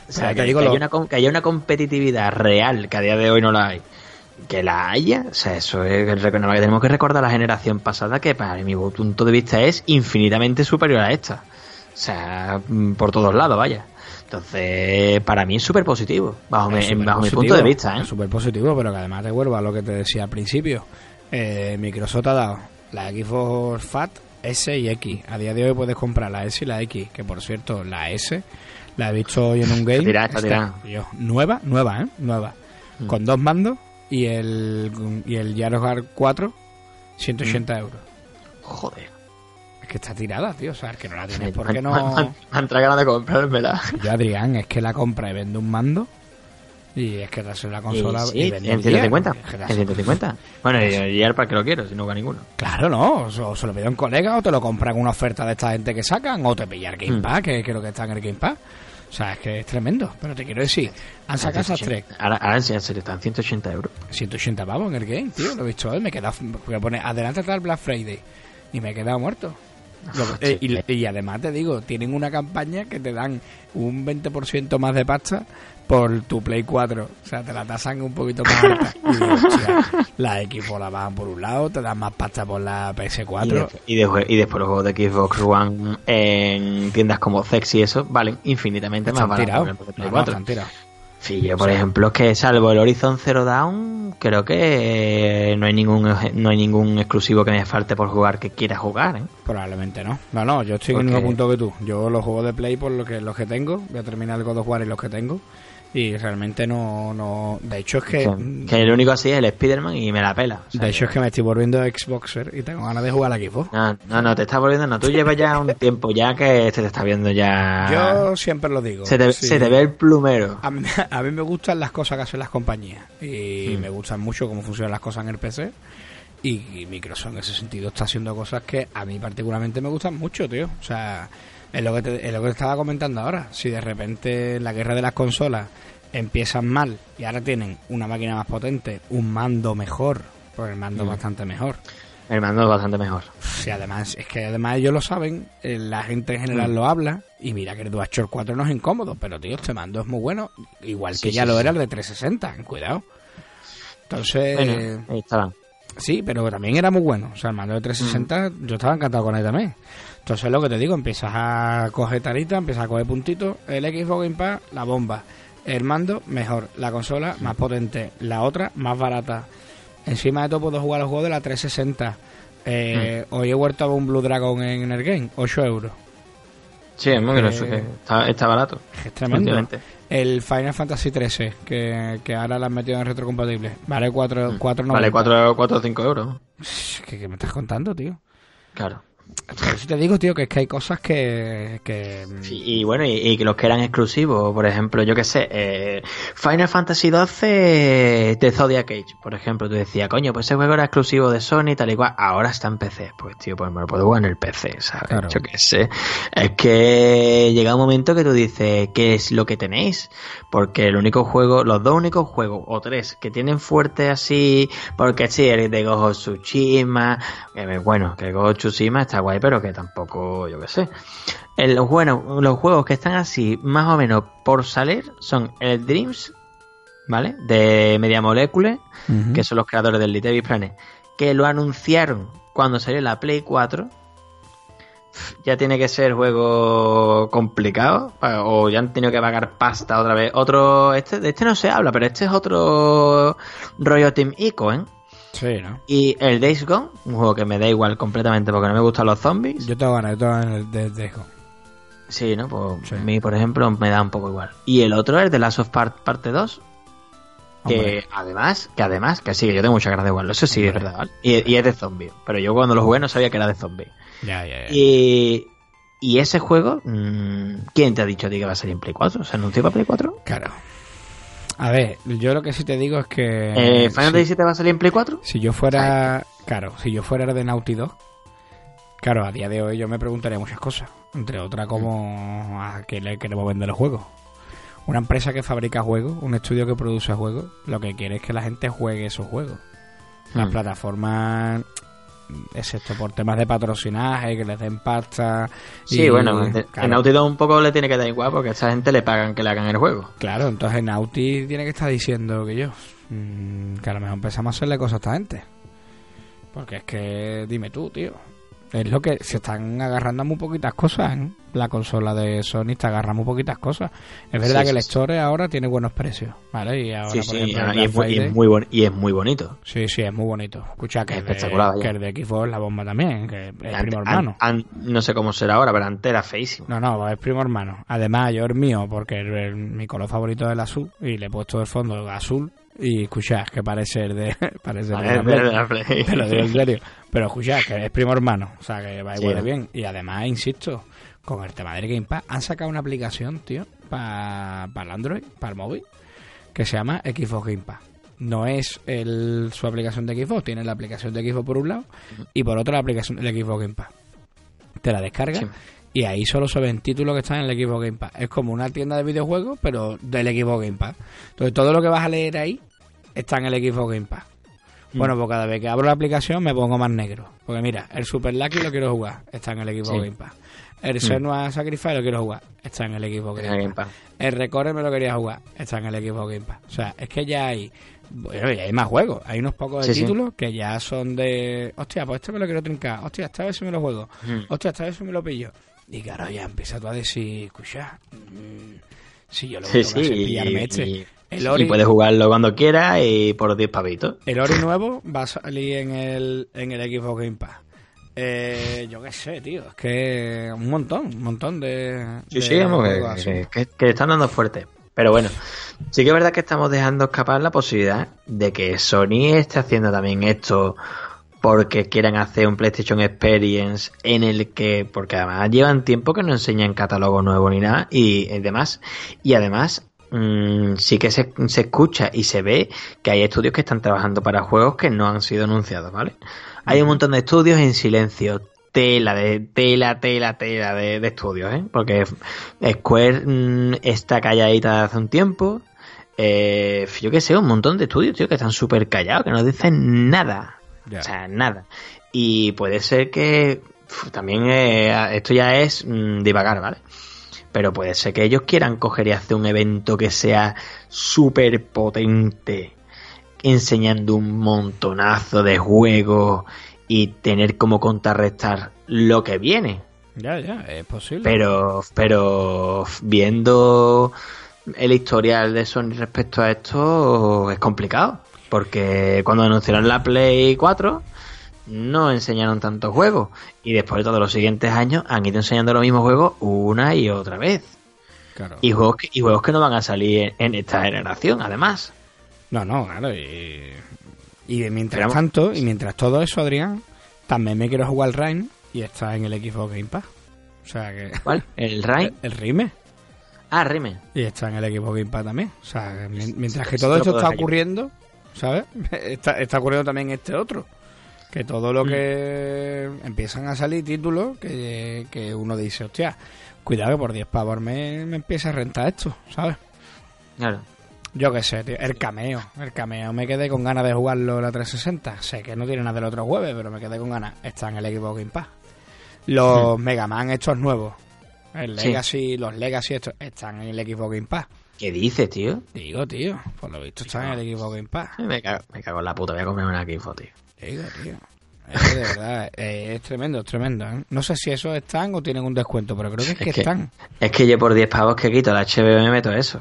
O sea, que, te digo que lo- haya una, que haya una competitividad real, que a día de hoy no la hay, que la haya, o sea, eso es rec- tenemos que recordar a la generación pasada que para mi punto de vista es infinitamente superior a esta. O sea, mm, por todos lados, vaya. Entonces, para mí es súper positivo, bajo, mi, Es súper bajo mi positivo, punto de vista, ¿eh? Es súper positivo, pero que además te vuelvo a lo que te decía al principio. Eh, Microsoft ha dado la Xbox Fat S y X. A día de hoy puedes comprar la S y la X, que por cierto, la S la he visto hoy en un game. tirada, está yo, nueva, nueva, ¿eh? Nueva. Mm. Con dos mandos y el, y el Yarogar 4, 180 Mm. euros. Joder. Es que está tirada, tío. O sea, es que no la tienes. ¿Por qué no...? me han entrado ganas de comprármela. Yo, Adrián, es que la compra y vende un mando. Y es que darse la consola Y y, sí, vende en un día. 150. Es que En darse- 150. Bueno, y, y ahora para que lo quiero, si no va ninguno. Claro, no. O se, lo pide un colega o te lo compran una oferta de esta gente que sacan o te pilla el Game Mm. Pass, que creo que está en el Game Pass. O sea, es que es tremendo. Pero te quiero decir, han sacado esas tres. Ahora, ahora en serio, están 180 euros. 180 pavos en el game, tío. Lo he visto hoy. Me he quedado. Voy a poner adelante el Black Friday. Y me he quedado muerto. Eh, y, y además te digo, tienen una campaña que te dan un 20% más de pasta por tu Play 4. O sea, te la tasan un poquito más alta. Y hostia, la Xbox la bajan por un lado, te dan más pasta por la Y, PS4. de- y, de- y después los juegos de Xbox One en tiendas como Zex y eso valen infinitamente más tirados. que el Play No, no, 4. están tirados. Sí, yo por ejemplo es que salvo el Horizon Zero Dawn, creo que no hay ningún no hay ningún exclusivo que me falte por jugar que quiera jugar, ¿eh? Probablemente no. No, no, yo estoy en el mismo punto que tú. Yo los juegos de Play por lo que los que tengo, voy a terminar el God of War y los que tengo. Y realmente no, no. De hecho es que. Que, que el único así es el Spider-Man y me la pela. O sea, de hecho es que me estoy volviendo Xboxer y tengo ganas de jugar al Xbox. No, no, no, te estás volviendo, no, tú llevas ya un tiempo ya que este te está viendo ya... Yo siempre lo digo. se, te, sí. se te ve el plumero. a, mí, a mí me gustan las cosas que hacen las compañías y Mm. me gustan mucho cómo funcionan las cosas en el PC. Y, y Microsoft en ese sentido está haciendo cosas que a mí particularmente me gustan mucho, tío. O sea, es lo que te, es lo que te estaba comentando ahora. Si de repente la guerra de las consolas empiezan mal y ahora tienen una máquina más potente, un mando mejor, pues el mando Mm. bastante mejor. El mando es bastante mejor. Sí, además, es que además ellos lo saben, eh, la gente en general Mm. lo habla, y mira que el DualShock 4 no es incómodo, pero tío, este mando es muy bueno, igual que Sí, ya sí, lo era el de 360, cuidado. Entonces, Bueno, ahí estaban. sí, pero también era muy bueno, o sea, el mando de 360, Mm. yo estaba encantado con él también. Entonces, lo que te digo, empiezas a coger tarita, empiezas a coger puntitos, el Xbox Game Pass, la bomba, el mando, mejor, la consola, más potente, la otra, más barata. Encima de todo puedo jugar los juegos de la 360. Eh, Mm. Hoy he vuelto a un Blue Dragon en el game, 8 euros. Sí, es muy Eh, que está, está barato. Es tremendo. El Final Fantasy 13, que, que ahora lo han metido en retrocompatible. Vale 4, Mm. 4 Vale, 4 o 5 euros. ¿Qué, qué me estás contando, tío? Claro. Por eso te digo, tío, que es que hay cosas que... que Sí, y bueno, y, y que los que eran exclusivos, por ejemplo, yo que sé, eh, Final Fantasy XII de Zodiac Age, por ejemplo, tú decías, coño, pues ese juego era exclusivo de Sony, tal y cual, ahora está en PC, pues tío, pues me lo puedo jugar en el PC, ¿sabes? Claro. Yo que sé, es que llega un momento que tú dices, ¿qué es lo que tenéis? Porque el único juego, los dos únicos juegos, o tres, que tienen fuerte así, porque sí, el de Gojo Tsushima, que, bueno, que Gojo Tsushima está guay, pero que tampoco, yo que sé. El- los, bueno, los juegos que están así, más o menos por salir, son el Dreams ¿vale? De Media Molecule, que son los creadores del Little Big Planet, que lo anunciaron cuando salió la Play 4. Ya tiene que ser juego complicado, pa- o ya han tenido que pagar pasta otra vez. Otro, este, de este no se habla, pero este es otro rollo Team Ico, ¿eh? Sí, ¿no? Y el Days Gone, un juego que me da igual completamente porque no me gustan los zombies. Yo tengo ganas, yo tengo ganas de, de Dejo. Sí, ¿no? Pues Sí. a mí, por ejemplo, me da un poco igual. Y el otro es The Last of Part parte 2, que Hombre. además, que además, que sí, que yo tengo muchas ganas de jugarlo, eso sí es Hombre. verdad, ¿vale? Y, y es de zombies, pero yo cuando lo jugué no sabía que era de zombies. Ya, ya, ya. Y, y ese juego, mm, ¿quién te ha dicho a ti que va a salir en Play 4? ¿Se anunció para Play 4? Claro. A ver, yo lo que sí te digo es que... Eh, ¿Final si, Fantasy VII va a salir en Play 4? si yo fuera... Claro, si yo fuera de Naughty Dog, claro, a día de hoy yo me preguntaría muchas cosas. Entre otras, como a qué le queremos vender los juegos. Una empresa que fabrica juegos, un estudio que produce juegos, lo que quiere es que la gente juegue esos juegos. Las Hmm. plataformas, excepto por temas de patrocinaje, que les den pasta. Sí, y- bueno, en claro. Naughty Dog un poco le tiene que dar igual porque a esa gente le pagan que le hagan el juego. Claro, entonces Naughty tiene que estar diciendo que yo, mm, que a lo mejor empezamos a hacerle cosas a esta gente. Porque es que, dime tú, tío. Es lo que se están agarrando a muy poquitas cosas. ¿eh? La consola de Sony está agarrando muy poquitas cosas. Es verdad Sí, que el sí, Store ahora tiene buenos precios, ¿vale? Y ahora, sí, por sí, ejemplo, el y, es muy, y Friday- es muy bon- y es muy bonito. Sí, sí, es muy bonito. Escucha que, el de, Espectacular, vaya. que el de Xbox es la bomba también, que es Ante- primo hermano. an- an- no sé cómo será ahora, pero antes era feísimo. No, no, es primo hermano. Además, yo el mío, porque el- el- mi color favorito es el azul, y le he puesto el fondo azul, y escucha, que parece el de... parece el de la Play. de la Play. Te lo digo en serio. Pero escucha, que es primo hermano, o sea, que va Sí, igual de ¿no? bien. Y además, insisto, con el tema del Game Pass, han sacado una aplicación, tío, para el Android, para el móvil, que se llama Xbox Game Pass. No es el, su aplicación de Xbox, tiene la aplicación de Xbox por un lado y por otro la aplicación del Xbox Game Pass. Te la descargas Sí. y ahí solo se ven títulos que están en el Xbox Game Pass. Es como una tienda de videojuegos, pero del Xbox Game Pass. Entonces todo lo que vas a leer ahí está en el Xbox Game Pass. Mm. Bueno, pues cada vez que abro la aplicación me pongo más negro. Porque mira, el Super Lucky lo quiero jugar, está en el Xbox Sí. Game Pass. El Senua Sacrifice lo quiero jugar, está en el En Game Game Pass. El Recorder me lo quería jugar, está en el Xbox Game Pass. O sea, es que ya hay, bueno, ya hay más juegos. Hay unos pocos de Sí, sí. títulos que ya son de, hostia, pues este me lo quiero trincar. Hostia, esta vez si me lo juego. Mm. Hostia, esta vez me lo pillo. Y claro, ya empieza tú a decir, escucha, mm, si yo lo Sí, hacer es sí. pillarme Y, este. y- El y Ori- puedes jugarlo cuando quieras y por 10 pavitos. El Ori nuevo va a salir en el, en el Xbox Game Pass. Eh, yo qué sé, tío. Es que un montón, un montón de. Sí, de sí, vamos, que, que- que están dando fuerte. Pero bueno, sí que es verdad que estamos dejando escapar la posibilidad de que Sony esté haciendo también esto porque quieran hacer un PlayStation Experience en el que, porque además llevan tiempo que no enseñan catálogo nuevo ni nada y, demás. Y además, mm, sí que se, se escucha y se ve que hay estudios que están trabajando para juegos que no han sido anunciados, ¿vale? Hay un montón de estudios en silencio, tela de tela, tela, tela de, de estudios, ¿eh? Porque Square mm, está calladita hace un tiempo. Eh, yo qué sé, un montón de estudios, tío, que están súper callados, que no dicen nada. O sea, nada. Y puede ser que también eh, esto ya es mm, divagar, ¿vale? Pero puede ser que ellos quieran coger y hacer un evento que sea súper potente, enseñando un montonazo de juegos y tener como contrarrestar lo que viene. Ya, ya, es posible. Pero, pero viendo el historial de Sony respecto a esto es complicado. Porque cuando anunciaron la Play 4 no enseñaron tantos juegos. Y después de todos los siguientes años han ido enseñando los mismos juegos una y otra vez. Claro. Y juegos que, y juegos que no van a salir en, en esta generación, además. No, no, claro. Y, y de mientras Pero- tanto, y mientras todo eso, Adrián, también me quiero jugar el Rain y está en el Xbox Game Pass. O sea que. ¿Cuál? ¿El Rain? El, el Rime. Ah, Rime. Y está en el Xbox Game Pass también. O sea, mientras que todo esto está ocurriendo, ¿sabes? Está, está ocurriendo también este otro. Que todo Mm. lo que empiezan a salir títulos que, que uno dice, hostia, cuidado que por 10 pavos al mes me empieza a rentar esto, ¿sabes? Claro. Yo qué sé, tío. El cameo. El cameo me quedé con ganas de jugarlo la 360. Sé que no tiene nada del otro jueves, pero me quedé con ganas. Está en el Xbox Game Pass. Los Mega Man estos nuevos. El Sí. Legacy, los Legacy estos están en el Xbox Game Pass. ¿Qué dices, tío? Digo, tío, por lo visto está en el equipo Game Pass. Me cago, me cago en la puta, voy a comprarme una Xbox, tío. Digo, tío. Es de verdad, eh, es tremendo, es tremendo. ¿eh? No sé si esos están o tienen un descuento, pero creo que es, que, están. Es que yo por 10 pavos que quito la HBO me meto eso.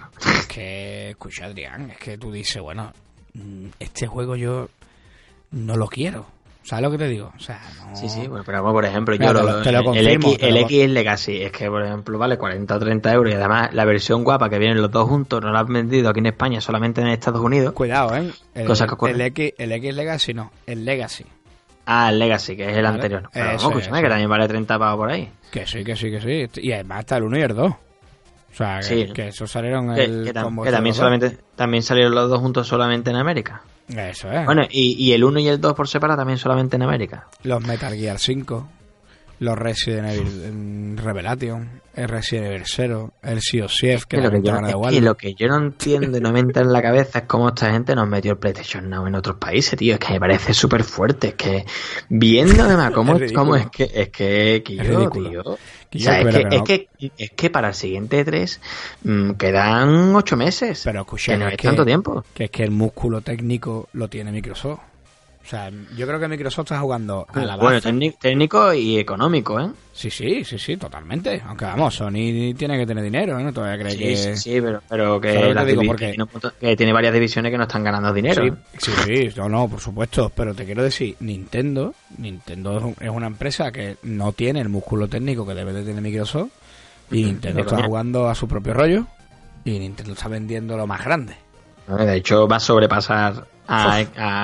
Que, escucha, Adrián, es que tú dices, bueno, mm, este juego yo no lo quiero. ¿Sabes lo que te digo? O sea, no... Sí, sí, bueno, pero vamos, por ejemplo, yo te lo, lo- te lo el, X, el X Legacy es que, por ejemplo, vale 40 o 30 euros y además la versión guapa que vienen los dos juntos no la han vendido aquí en España, solamente en Estados Unidos. Cuidado, ¿eh? El, Cosas que el X, el X Legacy no, el Legacy. Ah, el Legacy, que es el Vale, anterior. Pero vamos, es, escúchame, que también vale 30 pavos por ahí. Que sí, que sí, que sí. Y además está el 1 y el 2. O sea, que, Sí. que esos salieron Que, el que tam- combo que también solamente también salieron los dos juntos solamente en América. Eso es. Bueno, y, y el 1 y el 2 por separado también solamente en América. Los Metal Gear 5, los Resident Evil Revelation, el Resident Evil 0, el Sea of que Que lo, que yo, de es que lo que yo no entiendo y no me entra en la cabeza es cómo esta gente nos metió el PlayStation Now en otros países, tío. Es que me parece súper fuerte. Es que viendo además cómo, Es cómo es que es que, que Es yo, tío. Que O sea, es, que, que es, que, es que para el siguiente 3 quedan 8 meses. Pero escucha, que no es tanto tiempo. Que es que el músculo técnico lo tiene Microsoft. O sea, yo creo que Microsoft está jugando a la Bueno, baza. técnico, y económico, ¿eh? Sí, sí, sí, sí, totalmente. Aunque vamos, Sony tiene que tener dinero, ¿eh? No todavía cree Sí, que... sí, sí, pero, pero que, tiene que varias divisiones que no están ganando dinero. Sí, sí, sí, no, no, por supuesto. Pero te quiero decir, Nintendo, Nintendo es un- es una empresa que no tiene el músculo técnico que debe de tener Microsoft. Y Nintendo está jugando a su propio rollo. Y Nintendo está vendiendo lo más grande. De hecho, va a sobrepasar a,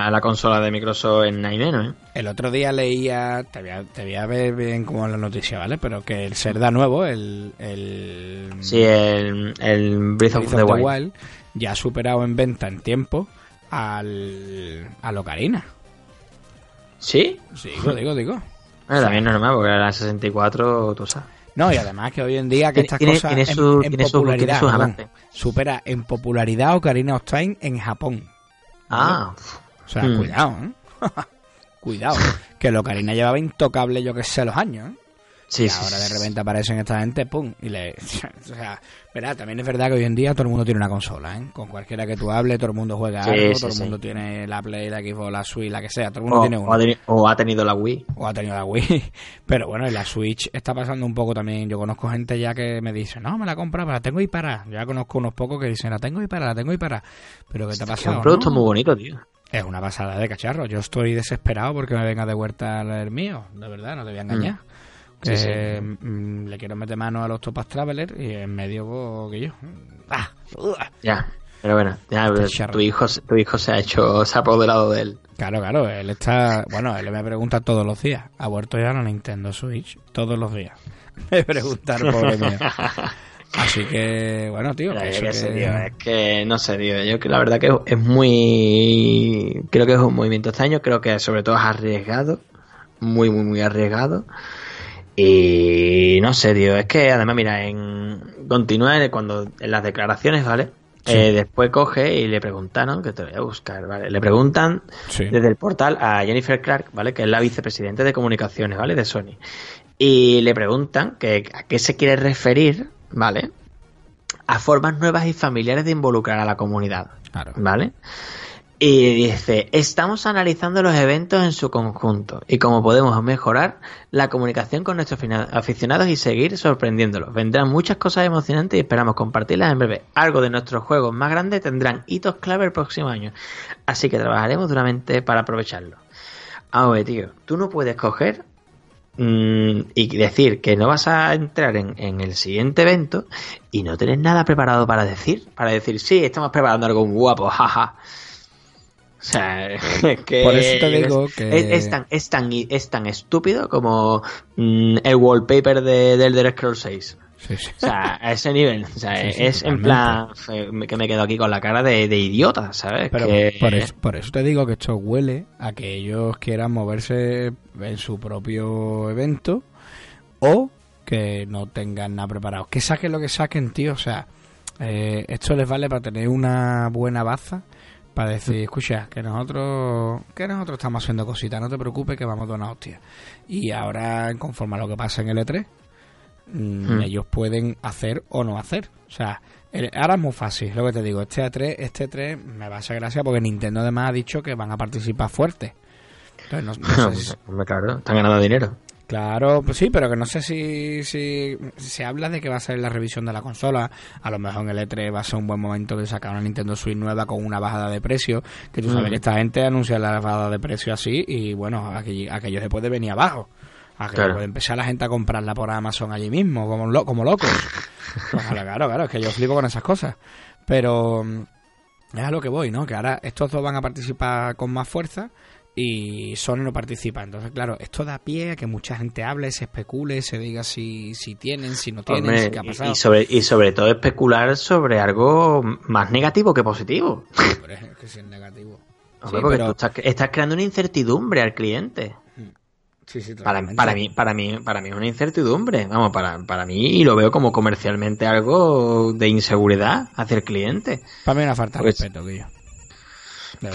a la consola de Microsoft en menos, ¿eh? El otro día leía, te voy a, te voy a ver bien como la noticia, ¿vale? Pero que el Zelda nuevo, el... el Sí, el, el Breath of Breath the of the Wild. Wild, ya ha superado en venta en tiempo al, al Ocarina. ¿Sí? Sí, digo, digo, digo. Bueno, también es normal, porque la 64, tú sabes. No, y además que hoy en día que estas cosas tiene en, su- en tiene su- popularidad perdón, supera en popularidad Ocarina of Time en Japón. Ah, O sea, Hmm. cuidado, ¿eh? cuidado. Que el Ocarina llevaba intocable yo que sé los años, ¿eh? Sí, y sí, ahora de repente aparecen esta gente, pum, y le... O sea, verá, también es verdad que hoy en día todo el mundo tiene una consola, ¿eh? Con cualquiera que tú hables, todo el mundo juega Sí, algo, sí, todo el mundo tiene la Play, la Xbox, la Switch, la que sea, todo el mundo O, tiene o una. ha teni- o ha tenido la Wii. o ha tenido la Wii. Pero bueno, en la Switch está pasando un poco también. Yo conozco gente ya que me dice, no, me la compro, pero la tengo y para. Yo ya conozco unos pocos que dicen, la tengo y para, la tengo y para. Pero ¿qué te ha que es pasado? un producto no? muy bonito, tío. Es una pasada de cacharro. Yo estoy desesperado porque me venga de vuelta el mío. De verdad, no te voy a engañar. Sí, sí. Que, mm, le quiero meter mano a los Topas Traveler y en medio pues, que yo. Ah. Ya. Pero bueno, ya, Este tu hijo, tu hijo se ha hecho, se ha apoderado de él. Claro, claro, él está. Bueno, él me pregunta todos los días. ¿Ha vuelto ya la Nintendo Switch? Todos los días. Me pregunta el pobre mío. Así que, bueno, tío, que que- tío, es que no sé, tío. Yo que la verdad que es muy. Creo que es un movimiento extraño. Creo que sobre todo es arriesgado. Muy, muy, muy arriesgado. Y no sé, tío. Es que además, mira, en. Continúa cuando. En las declaraciones, ¿vale? Sí. Eh, después coge y le preguntan, que te voy a buscar, ¿vale? Le preguntan Sí. desde el portal a Jennifer Clark, ¿vale? Que es la vicepresidente de comunicaciones, ¿vale? De Sony. Y le preguntan que a qué se quiere referir, ¿vale? A formas nuevas y familiares de involucrar a la comunidad, Claro. ¿vale? Y dice, estamos analizando los eventos en su conjunto y cómo podemos mejorar la comunicación con nuestros aficionados y seguir sorprendiéndolos. Vendrán muchas cosas emocionantes y esperamos compartirlas en breve. Algo de nuestros juegos más grandes tendrán hitos clave el próximo año. Así que trabajaremos duramente para aprovecharlo. Ahora, tío, tú no puedes coger mm, y decir que no vas a entrar en, en el siguiente evento y no tener nada preparado para decir. Para decir, sí, estamos preparando algo guapo, jaja. O sea, es que. Por eso te digo es, que- Es, es tan, es, tan, es tan estúpido como mm, el wallpaper de, del Elder Scrolls 6. Sí, sí. O sea, a ese nivel. O sea, Sí, es en plan eh, que me quedo aquí con la cara de, de idiota, ¿sabes? Pero que... por, eso, por eso te digo que esto huele a que ellos quieran moverse en su propio evento o que no tengan nada preparado. Que saquen lo que saquen, tío. O sea, eh, esto les vale para tener una buena baza. Para decir, escucha, que nosotros que nosotros estamos haciendo cositas, no te preocupes que vamos a dar una hostia. Y ahora, conforme a lo que pasa en el E3, mm, Hmm. ellos pueden hacer o no hacer. O sea, el- ahora es muy fácil, lo que te digo, este A3, este 3 me va a hacer gracia porque Nintendo además ha dicho que van a participar fuerte. Entonces, no, no sé si- claro, están ganando dinero. Claro, pues sí, pero que no sé si, si se habla de que va a ser la revisión de la consola. A lo mejor en el E3 va a ser un buen momento de sacar una Nintendo Switch nueva con una bajada de precio. Que tú sabes Mm. que esta gente anuncia la bajada de precio así y bueno, aquello, aquello se puede venir abajo. Aquello Claro. puede empezar la gente a comprarla por Amazon allí mismo, como, lo- como locos. Claro, claro, claro, es que yo flipo con esas cosas. Pero mm, es a lo que voy, ¿no? Que ahora estos dos van a participar con más fuerza y Sony no participa. Entonces, claro, esto da pie a que mucha gente hable, se especule, se diga si, si tienen, si no tienen, Hombre, si qué ha pasado. y, sobre, y sobre todo especular sobre algo más negativo que positivo. Pero es que si es negativo. Hombre, Sí, porque pero- tú estás, estás creando una incertidumbre al cliente. Sí, sí, Para, para mí, para mí, para mí es una incertidumbre. Vamos, para, para mí y lo veo como comercialmente algo de inseguridad hacia el cliente. Para mí una falta de Pues- respeto, Guillo.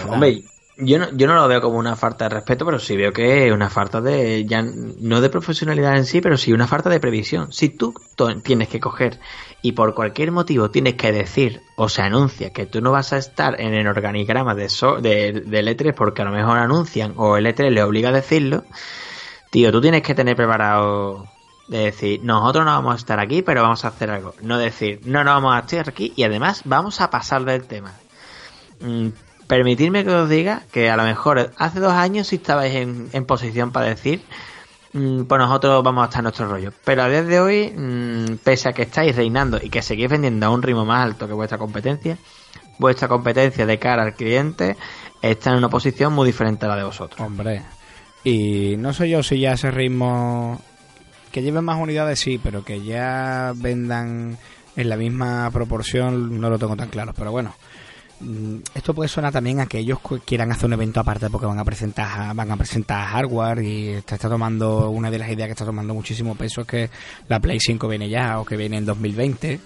Hombre, yo no, yo no lo veo como una falta de respeto, pero sí veo que es una falta de, ya no de profesionalidad en sí, pero sí una falta de previsión. Si tú tienes que coger y por cualquier motivo tienes que decir o se anuncia que tú no vas a estar en el organigrama de, so- de, del E3 porque a lo mejor anuncian o el E3 le obliga a decirlo, tío, tú tienes que tener preparado de decir, nosotros no vamos a estar aquí, pero vamos a hacer algo. No decir, no, no vamos a estar aquí y además vamos a pasar del tema. Permitidme que os diga que a lo mejor hace dos años sí estabais en, en posición para decir, mm, pues nosotros vamos a estar en nuestro rollo. Pero a día de hoy, mm, pese a que estáis reinando y que seguís vendiendo a un ritmo más alto que vuestra competencia, vuestra competencia de cara al cliente está en una posición muy diferente a la de vosotros. Hombre. Y no sé yo si ya ese ritmo. Que lleven más unidades, sí, pero que ya vendan en la misma proporción, no lo tengo tan claro. Pero bueno, esto puede sonar también a que ellos quieran hacer un evento aparte porque van a presentar van a presentar hardware y está, está tomando una de las ideas que está tomando muchísimo peso es que la Play 5 viene ya o que viene en 2020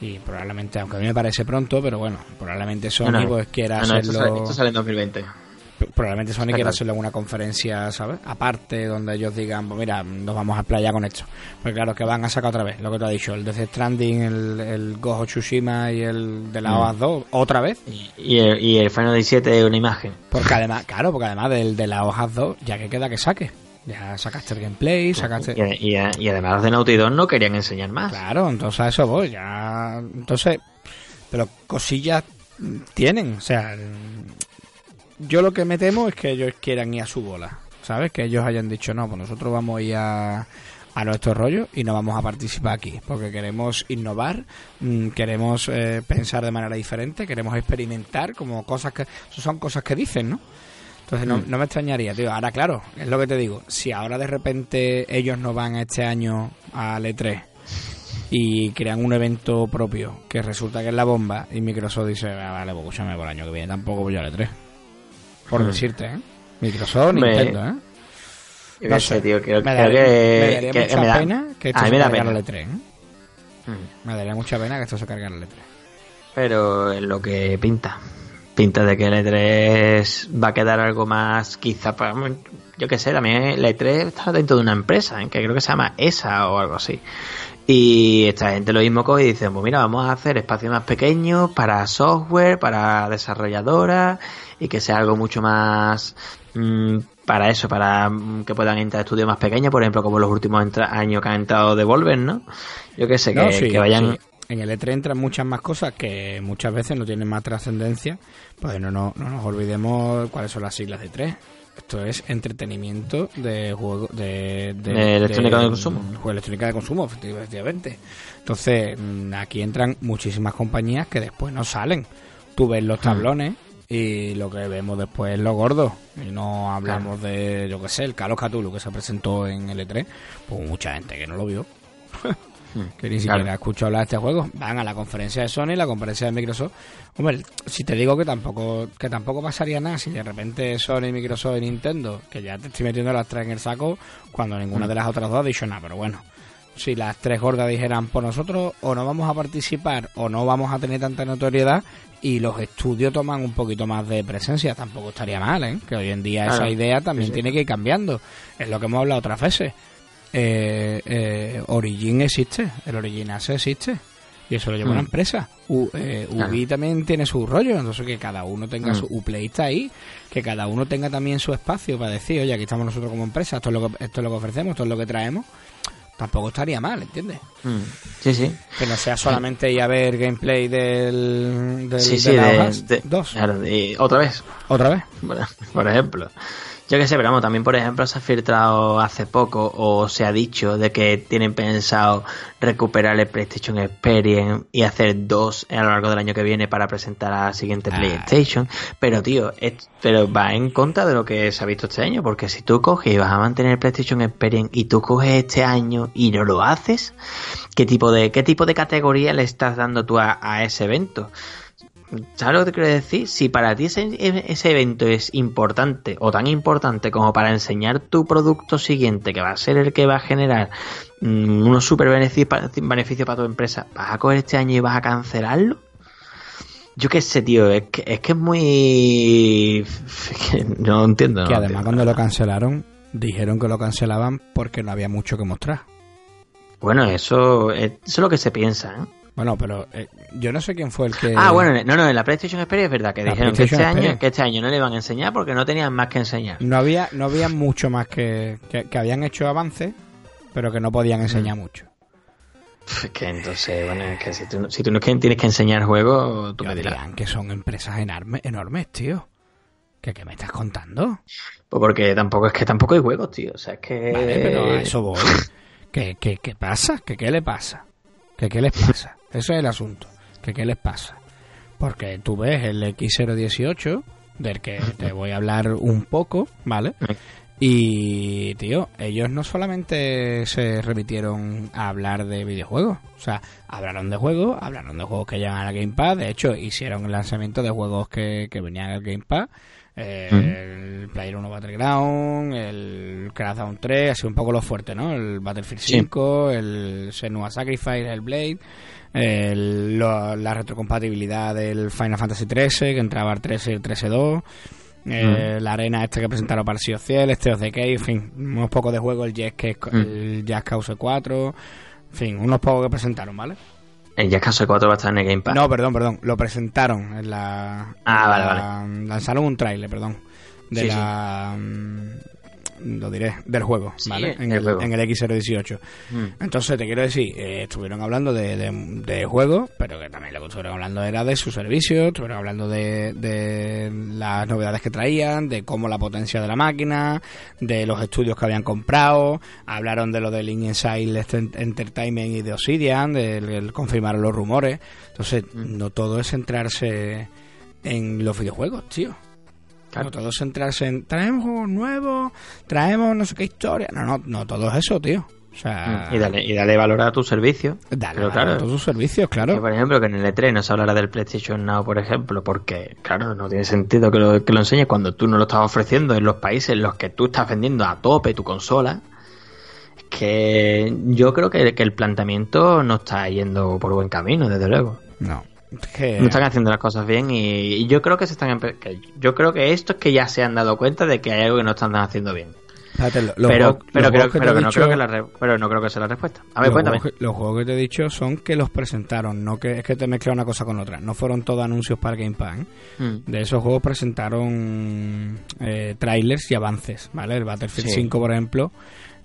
y probablemente aunque a mí me parece pronto pero bueno probablemente Sony No, no. pues quiera No, no, esto, hacerlo sale, esto sale en 2020. Probablemente Sony quiera claro. hacerlo en una conferencia, ¿sabes? Aparte, donde ellos digan, pues mira, nos vamos a playa con esto. Pues claro, que van a sacar otra vez, lo que te ha dicho, el Death Stranding, el, el Gojo Tsushima y el de la Mm. OAS 2, otra vez. Y, y el, y el Final 17 es una imagen. Porque además, claro, porque además del de la OAS 2, ya que queda que saque. Ya sacaste el gameplay, sacaste... Y, y- y además de Naughty Dog no querían enseñar más. Claro, entonces a eso voy, ya... Entonces, pero cosillas tienen, o sea... Yo lo que me temo es que ellos quieran ir a su bola, ¿sabes? Que ellos hayan dicho, no, pues nosotros vamos a ir a, a nuestro rollo y no vamos a participar aquí, porque queremos innovar, mm, queremos eh, pensar de manera diferente, queremos experimentar como cosas que... Son cosas que dicen, ¿no? Entonces no, Mm. no me extrañaría, tío. Ahora, claro, es lo que te digo. Si ahora de repente ellos no van este año al E3 y crean un evento propio que resulta que es la bomba y Microsoft dice, "Ah, vale, pues escúchame, por el año que viene tampoco voy al E3. Por Hmm. decirte, ¿eh? Microsoft, Hombre, Nintendo, ¿eh? No sé. sé, tío. Creo, Me creo daría, que, me daría que- mucha me da- pena que esto se me cargara pena. el E3, ¿eh? Mm. Me daría mucha pena que esto se cargara el E3. Pero es lo que pinta. Pinta de que el E3 va a quedar algo más, quizá, para, yo qué sé, también el E3 está dentro de una empresa, ¿eh? que creo que se llama ESA o algo así. Y esta gente lo mismo coge y dice, pues mira, vamos a hacer espacios más pequeños para software, para desarrolladoras y que sea algo mucho más mm, para eso, para mm, que puedan entrar estudios más pequeños, por ejemplo, como los últimos años que han entrado Devolver, ¿no? Yo qué sé, que, No, sí, que vayan... sí. En el E3 entran muchas más cosas que muchas veces no tienen más trascendencia. Pues no, no, no nos olvidemos cuáles son las siglas de E3. Esto es entretenimiento de juego de, De electrónica de consumo. Juego electrónica de consumo, efecti- efectivamente. Entonces, mm, aquí entran muchísimas compañías que después no salen. Tú ves Hmm. los tablones y lo que vemos después es lo gordo. Y no hablamos de, yo qué sé, el Carlos Cthulhu que se presentó en el E3. Pues mucha gente que no lo vio que ni siquiera Claro. ha escuchado hablar de este juego, van a la conferencia de Sony, la conferencia de Microsoft. Hombre, si te digo que tampoco que tampoco pasaría nada si de repente Sony, Microsoft y Nintendo, que ya te estoy metiendo las tres en el saco, cuando ninguna de las otras dos ha dicho nada, pero bueno. Si las tres gordas dijeran por nosotros o no vamos a participar o no vamos a tener tanta notoriedad y los estudios toman un poquito más de presencia, tampoco estaría mal, ¿eh? Que hoy en día esa idea también Sí, sí. tiene que ir cambiando. Es lo que hemos hablado otras veces eh, eh, Origin existe, el Origin Ace existe. Y eso lo lleva una Mm. empresa. U, eh, Claro. Ubi también tiene su rollo, entonces que cada uno tenga Mm. su Uplay está ahí, que cada uno tenga también su espacio para decir, oye, aquí estamos nosotros como empresa, esto es lo que, esto es lo que ofrecemos, esto es lo que traemos. Tampoco estaría mal, ¿entiendes? Mm. Sí, sí. Que no sea solamente ir a ver gameplay del, del sí, de sí, de, dos. claro, otra vez. Otra vez. Por, por ejemplo. Yo que sé, pero vamos, también por ejemplo se ha filtrado hace poco o se ha dicho de que tienen pensado recuperar el PlayStation Experience y hacer dos a lo largo del año que viene para presentar a la siguiente Ah. PlayStation. Pero tío, es- pero va en contra de lo que se ha visto este año, porque si tú coges y vas a mantener el PlayStation Experience y tú coges este año y no lo haces, ¿qué tipo de, qué tipo de categoría le estás dando tú a, a ese evento? ¿Sabes lo que te quiero decir? Si para ti ese, ese evento es importante o tan importante como para enseñar tu producto siguiente, que va a ser el que va a generar mm, unos super beneficios para, tu empresa, ¿vas a coger este año y vas a cancelarlo? Yo qué sé, tío, es que es, que es muy... es que no entiendo. que no además entiendo. cuando lo cancelaron, dijeron que lo cancelaban porque no había mucho que mostrar. Bueno, eso, eso es lo que se piensa, ¿eh? Bueno, pero eh, yo no sé quién fue el que... Ah, bueno, no, no, en la PlayStation Experience es verdad que La dijeron que este, año, que este año no le iban a enseñar porque no tenían más que enseñar. No había, no había mucho más que, que, que habían hecho avances, pero que no podían enseñar Mm. mucho. Es que entonces, bueno, es que si tú, no- si tú no tienes que enseñar juego, tú Yo me dirás. dirán que son empresas enormes, enormes, tío. ¿Qué, ¿Qué me estás contando? Pues porque tampoco es que tampoco hay juegos, tío. O sea, es que. Vale, pero a eso voy. ¿Qué, qué, qué pasa? ¿Qué, ¿Qué le pasa? ¿Qué, ¿Qué les pasa? Ese es el asunto. ¿Qué, ¿Qué les pasa? Porque tú ves el X018, del que te voy a hablar un poco, ¿vale? Y, tío, ellos no solamente se remitieron a hablar de videojuegos, o sea, hablaron de juegos, hablaron de juegos que llegan al Game Pass, de hecho, hicieron el lanzamiento de juegos que, que venían al Game Pass, eh, el Player 1 Battleground, el Crackdown 3, así un poco lo fuerte, ¿no? El Battlefield Sí. 5, el Senua Sacrifice, el Blade, el- lo- la retrocompatibilidad del Final Fantasy 13, que entraba el 13 y el 13-2, eh, la arena este que presentaron para el Sea of Ciel, este of Cave, en fin, unos pocos de juegos, el Jazz, que, Mm. el Jazz Cause 4, en fin, unos pocos que presentaron, ¿vale? El Jackass 4 va a estar en el Game Pass. No, perdón, perdón, lo presentaron en la... Ah, en vale, la- Lanzaron un trailer, perdón, de Sí, la... mm, Lo diré, del juego, Sí, ¿vale? En el, juego. en el X018. Mm. Entonces, te quiero decir, eh, estuvieron hablando de, de, de juegos, pero que también lo que estuvieron hablando era de su servicio, estuvieron hablando de, de las novedades que traían, de cómo la potencia de la máquina, de los estudios que habían comprado, hablaron de lo del Inside Entertainment y de Obsidian, del el confirmaron los rumores. Entonces, Mm. no todo es centrarse en los videojuegos, tío. Claro. No todo es centrarse en traemos juegos nuevos, traemos no sé qué historia. No, no, no todo es eso, tío. O sea, Mm. Y dale, y dale valor a tu servicio. Dale, dale claro, a todos sus servicios, Que, claro. por ejemplo, que en el E3 no se hablará del PlayStation Now, por ejemplo, porque, claro, no tiene sentido que lo, que lo enseñes cuando tú no lo estás ofreciendo en los países en los que tú estás vendiendo a tope tu consola. Es que yo creo que, que el planteamiento no está yendo por buen camino, desde luego. No. Que- No están haciendo las cosas bien y, y yo creo que se están que yo creo que esto es que ya se han dado cuenta de que hay algo que no están haciendo bien. lo- pero pero, los creo, juegos que te pero he que no dicho- creo que la re- pero no creo que sea la respuesta. A ver, los cuéntame. juegos que- los juegos que te he dicho son que los presentaron, no que es que te mezcla una cosa con otra. No fueron todos anuncios para Game Pass. ¿eh? Mm. De esos juegos presentaron eh, trailers y avances, ¿vale? El Battlefield Sí. 5, por ejemplo,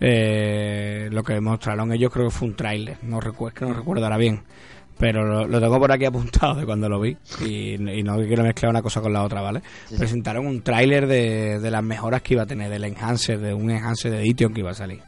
eh, lo que mostraron ellos creo que fue un trailer, no recuerdo, que no recuerdo ahora bien, pero lo, lo tengo por aquí apuntado de cuando lo vi y, y no quiero mezclar una cosa con la otra, ¿vale? Sí. Presentaron un trailer de, de las mejoras que iba a tener, del enhancer, de un enhancer de Edition que iba a salir.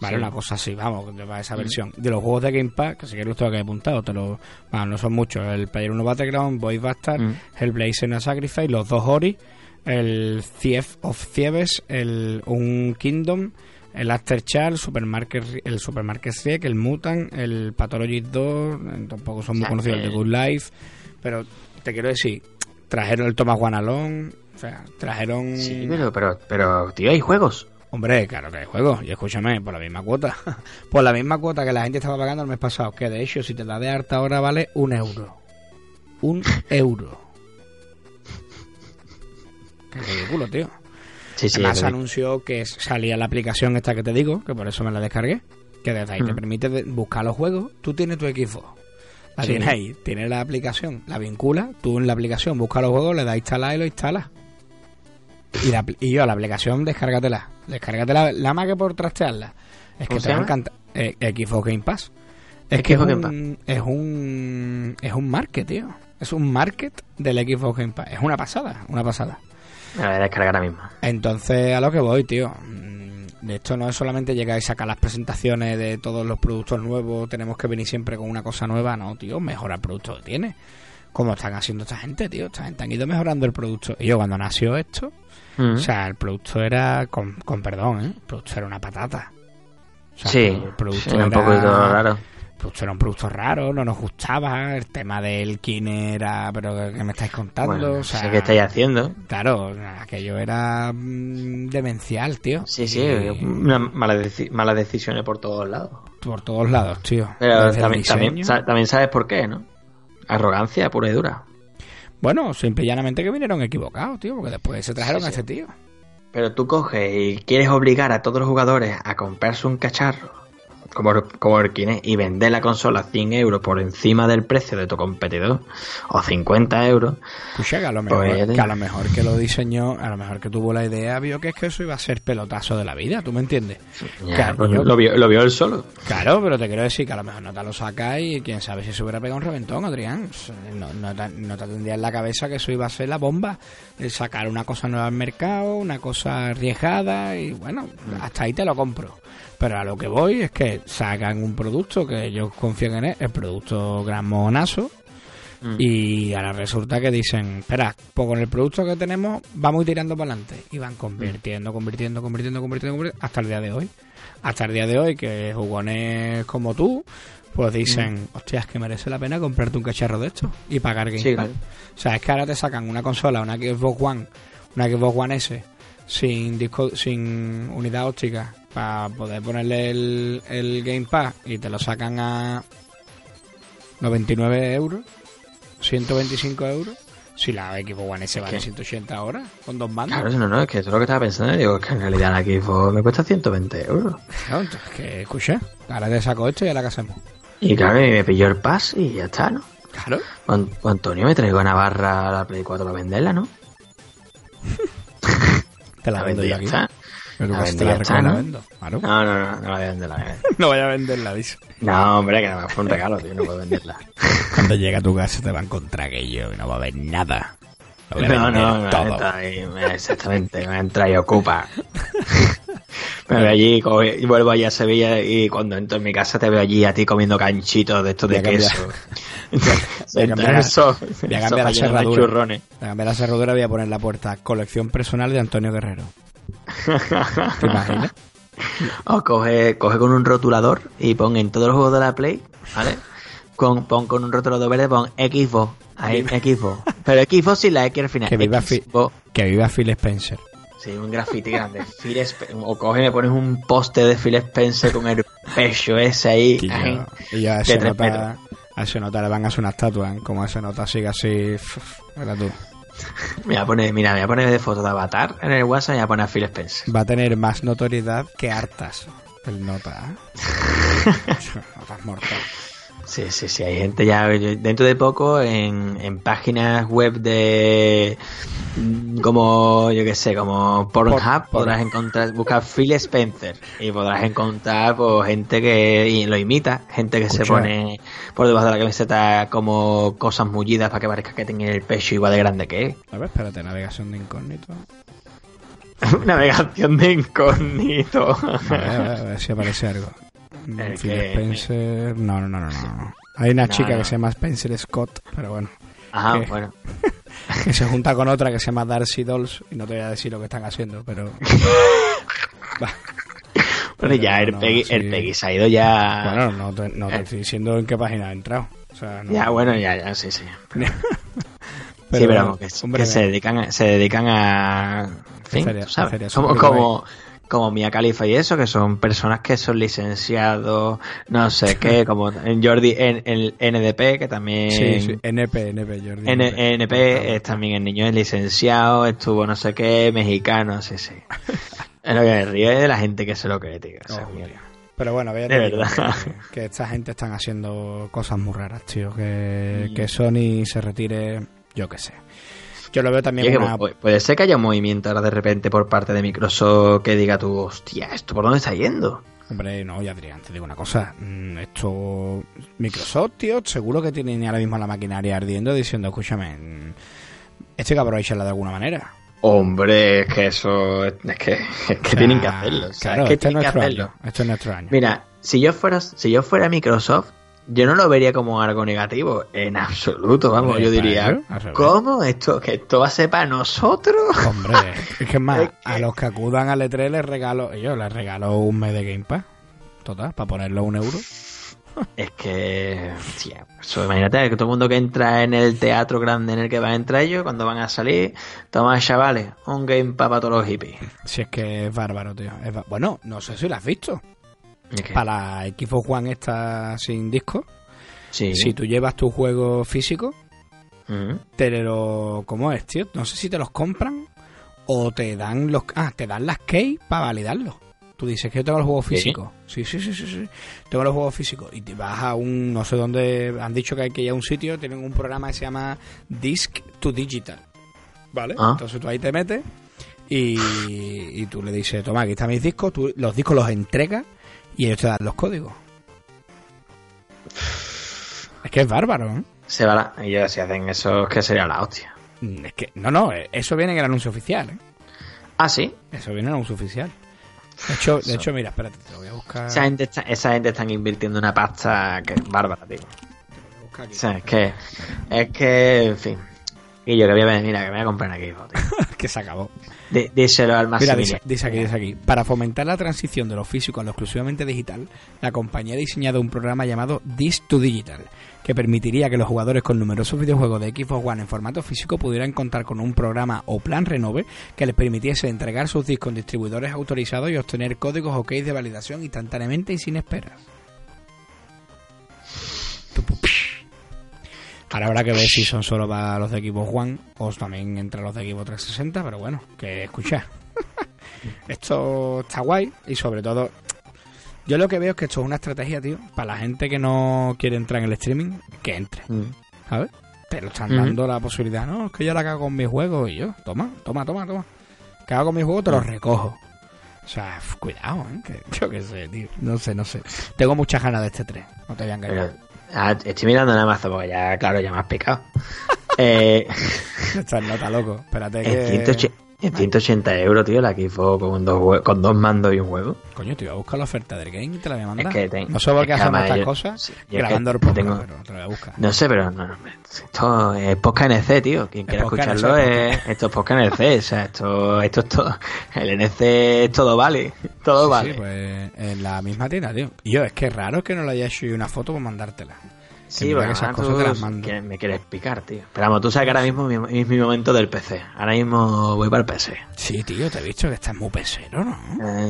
Vale, Sí. una cosa así, vamos, de esa versión. De los juegos de Game Pass, que si quieres los tengo aquí apuntado, te lo, bueno, no son muchos. El Player 1 Battleground, Voice Bastard, Mm. Hellblade Senua Sacrifice, los dos Ori, el Thief of Thieves, el Un Kingdom, el Aftershock, el Supermarket, el Supermarket Sieg, el Mutant, el Pathology 2, eh, tampoco son muy conocidos, el que- The Good Life, pero te quiero decir, trajeron el Thomas Guanalón, o sea, trajeron... Sí, pero, pero, pero, tío, hay juegos. Hombre, claro que hay juegos. Y escúchame, por la misma cuota. por la misma cuota que la gente estaba pagando el mes pasado. Que de hecho, si te da de harta ahora vale un euro. Un euro. Qué ridículo, tío. Sí, sí, Además anunció que salía la aplicación esta que te digo, que por eso me la descargué, que desde ahí te Mm. permite buscar los juegos. Tú tienes tu Xbox, la Sí. tienes ahí, tienes la aplicación, la vincula, tú en la aplicación buscas los juegos, le das a instalar y lo instalas. Y, la, y yo, la aplicación, descárgatela. Descárgatela, la más que por trastearla. Es que ¿Cómo te va a encantar. Eh, Xbox Game Pass. Es que es un, es un es un market, tío. Es un market del Xbox Game Pass. Es una pasada, una pasada. Me la voy a descargar ahora mismo. Entonces, a lo que voy, tío. Mm, De esto no es solamente llegar y sacar las presentaciones de todos los productos nuevos, tenemos que venir siempre con una cosa nueva, no, tío, mejora el producto que tiene. Como están haciendo esta gente, tío. Esta gente han ido mejorando el producto. Y yo, cuando nació esto, Mm. o sea, el producto era, con, con perdón, ¿eh? El producto era una patata. O sea, sí, el producto sí, era un poquito raro. Producto era un producto raro, no nos gustaba. El tema del kin era, pero ¿qué que me estáis contando? Bueno, o sea, sé qué estáis haciendo. Claro, aquello era mm, demencial, tío. Sí, sí, Y deci- malas decisiones por todos lados. Por todos lados, tío. Pero también, sabes por qué, ¿no? Arrogancia pura y dura. Bueno, simple y llanamente que vinieron equivocados, tío, porque después se trajeron Sí, a sí. este tío. Pero tú coges y quieres obligar a todos los jugadores a comprarse un cacharro como, como el Kinect y vender la consola a 100 euros por encima del precio de tu competidor o 50 euros. Escucha, que a lo mejor, Pues te- que a lo mejor que lo diseñó, a lo mejor que tuvo la idea, vio que es que eso iba a ser pelotazo de la vida, ¿tú me entiendes? Ya, Claro, pues yo- lo, vio, lo vio él solo. Claro, pero te quiero decir que a lo mejor no te lo sacas y quién sabe si se hubiera pegado un reventón, Adrián. No, no, te, no te tendría en la cabeza que eso iba a ser la bomba. El sacar una cosa nueva al mercado, una cosa arriesgada y bueno, hasta ahí te lo compro. Pero a lo que voy es que sacan un producto que ellos confían en él, el producto gran monazo, Mm. y ahora resulta que dicen, espera, pues con el producto que tenemos vamos tirando para adelante. Y van convirtiendo, convirtiendo, convirtiendo, convirtiendo, convirtiendo, hasta el día de hoy. Hasta el día de hoy que jugones como tú, pues dicen, hostia, es que merece la pena comprarte un cacharro de esto y pagar Game Sí, Pass. claro. O sea, es que ahora te sacan una consola, una Xbox One, una Xbox One S, sin disco, sin unidad óptica, para poder ponerle el, el Game Pass y te lo sacan a 99 euros, 125 euros. Si la Xbox One S vale ¿Qué? 180 ahora, con dos mandos. Claro, no, no, es que eso es lo que estaba pensando. Digo, es que en realidad la Xbox me cuesta 120 euros. Claro, entonces, que escucha, ahora te saco esto y ahora qué hacemos. Y claro, y me pilló el pass y ya está, ¿no? Claro. Con, con Antonio me traigo a Navarra a la Play 4 para venderla, ¿no? Te la vendo yo ya aquí. está. Pero La vendo la está, la ¿no? vendo. Claro. No, no, no, no la voy a vender, la voy a vender. No vaya a venderla, dice. No, hombre, que no fue un regalo, tío, no puedo venderla. Cuando llega a tu casa te va a encontrar aquello y no va a haber nada. Lo voy a No, no, todo. ahí, me- exactamente, me entra y ocupa. Me veo allí y vuelvo allí a Sevilla y cuando entro en mi casa te veo allí a ti comiendo canchitos de estos de queso. Voy a cambiar voy a cambiar la cerradura. Voy a cambiar la cerradura y voy a poner la puerta colección personal de Antonio Guerrero. ¿Te imaginas? O coge, coge con un rotulador y pon en todos los juegos de la Play, ¿vale? Con, pon con un rotulador verde, pon Xbox. Ahí, Xbox. Pero Xbox sin la X al final. Que viva, Xbox. que viva Phil Spencer. Sí, un graffiti grande. Phil o coge y me pones un poste de Phil Spencer con el pecho ese ahí. Y yo, y yo a de ese tres nota, a ese nota le van a hacer una estatua, ¿eh? como a ese nota sigue así. Mira tú. Me voy a poner, mira, me voy a poner de foto de avatar en el WhatsApp y voy a poner a Phil Spencer. Va a tener más notoriedad que hartas el nota. ¿eh? Notas mortal. Sí, sí, sí, hay gente ya dentro de poco en, en páginas web de como yo que sé, como Pornhub Por- podrás encontrar, buscar Phil Spencer y podrás encontrar pues gente que y lo imita, gente que se pone por debajo de la camiseta como cosas mullidas para que parezca que tenga el pecho igual de grande que es. A ver, espérate, navegación de incógnito. Navegación de incógnito. A ver, a ver, a ver si aparece algo. Phil Spencer. No, no, no, no, no. Hay una No, chica no. que se llama Spencer Scott, pero bueno. Ajá, bueno. Que se junta con otra que se llama Darcy Dolls. Y no te voy a decir lo que están haciendo, pero. Bueno, ya Pero el no, Peggy, sí. el Peggy se ha ido ya. Bueno, no te, no te Eh. estoy diciendo en qué página ha entrado. O sea, no. ya, bueno, ya, ya, sí, sí. Pero, sí, pero bueno, que, hombre, que se dedican a, se dedican a, en fin, sabes, como, como, como Mia Khalifa y eso, que son personas que son licenciados, no sé qué, como en Jordi, en el NDP, que también... Sí, sí, NP, NP, Jordi. N- NP es también el niño es licenciado, estuvo no sé qué, mexicano, sí, sí. es lo que me ríe de la gente que se lo cree, tío. Pero bueno, De verdad. Que, que esta gente están haciendo cosas muy raras, tío. Que, Mm. que Sony se retire, yo qué sé. Yo lo veo también es que una... pu- puede ser que haya un movimiento ahora de repente por parte de Microsoft que diga tú, hostia, ¿esto por dónde está yendo? Hombre, no, ya Adrián, te digo una cosa. mm, Esto... Microsoft, tío, seguro que tienen ahora mismo la maquinaria ardiendo diciendo, escúchame, mm, esto hay que aprovecharla de alguna manera. Hombre, es que eso, es que, es que O sea, tienen que hacerlo. o sea, Claro, es que este es tienen que nuestro hacerlo. año. Este es nuestro año. Mira, si yo fuera, si yo fuera Microsoft, yo no lo vería como algo negativo, en absoluto, vamos, Hombre, yo diría. ¿cómo? ¿Esto, que esto va a ser para nosotros? Hombre, es que es más, Es que- a los que acudan al E3 les regalo, yo les regalo un mes de Game Pass. Total, para ponerlo un euro. Es que, tía, eso, imagínate que todo el mundo que entra en el teatro grande en el que van a entrar ellos, cuando van a salir, toma chavales, un game Pass para todos los hippies. Si es que es bárbaro, tío. Es bueno, no sé si lo has visto. Para Xbox One esta sin disco, sí. si tú llevas tu juego físico, Ujú. te lo... ¿Cómo es, tío? No sé si te los compran o te dan los... Ah, te dan las keys para validarlos. Tú dices que yo tengo los juegos ¿Sí? físicos. Sí, sí, sí, sí, sí. Tengo los juegos físicos. Y te vas a un... No sé dónde... Han dicho que hay que ir a un sitio. Tienen un programa que se llama Disc to Digital. ¿Vale? Ah. Entonces tú ahí te metes y, y tú le dices, toma, aquí están mis discos. Tú los discos los entregas y ellos te dan los códigos. Es que es bárbaro, ¿eh? Se va la... Y yo, si hacen eso, que sería la hostia. Mm, Es que, no, no, eh, eso viene en el anuncio oficial, ¿eh? Ah, sí. Eso viene en el anuncio oficial. De hecho, de hecho mira, espérate, te lo voy a buscar. Esa gente, está, esa gente están invirtiendo una pasta que es bárbara, tío. a. O sea, es que, es que, en fin. Y yo que voy a mira, que me voy a comprar aquí, tío. que se acabó. Dí- Díselo al Mira, dice, aquí, dice aquí. Para fomentar la transición de lo físico a lo exclusivamente digital, la compañía ha diseñado un programa llamado This to Digital, que permitiría que los jugadores con numerosos videojuegos de Xbox One en formato físico pudieran contar con un programa o plan renove que les permitiese entregar sus discos en distribuidores autorizados y obtener códigos o keys de validación instantáneamente y sin esperas. Ahora habrá que ver si son solo para los de Xbox One o también entre los de Xbox 360, pero bueno, que escuchar. esto está guay y sobre todo, yo lo que veo es que esto es una estrategia, tío, para la gente que no quiere entrar en el streaming, que entre, Mm. ¿sabes? Pero están dando la posibilidad, no, es que yo la cago con mis juegos y yo, toma, toma, toma, toma. Que hago con mis juegos, te los recojo. O sea, cuidado, ¿eh? Que, yo qué sé, tío. No sé, no sé. Tengo muchas ganas de este 3. No te voy a engañar. Ah, estoy mirando nada más porque ya, claro, ya me has picado. eh, Estás nota, loco. Espérate en, que... 180, en 180 euros, tío, la Xbox con dos, con dos mandos y un juego. Coño, te iba a buscar la oferta del game y te la voy a mandar. Es que ten- no sé por qué hacemos estas yo- cosas sí, grabando el podcast, tengo- pero te la voy a buscar. No sé, pero no, no, esto es podcast NC, tío. Quien quiera escucharlo NC, es, esto es podcast NC. O sea, esto, esto es todo. El NC todo vale. Todo Sí, vale. sí, pues en la misma tienda, tío. Y yo, es que es raro que no le haya hecho yo una foto para mandártela. Sí, bueno, esas cosas tú te las mando. que me quieres picar, tío. Pero vamos, tú sabes que ahora mismo mi- es mi momento del PC. Ahora mismo voy para el PC. Sí, tío, te he visto que estás muy pesero, ¿no?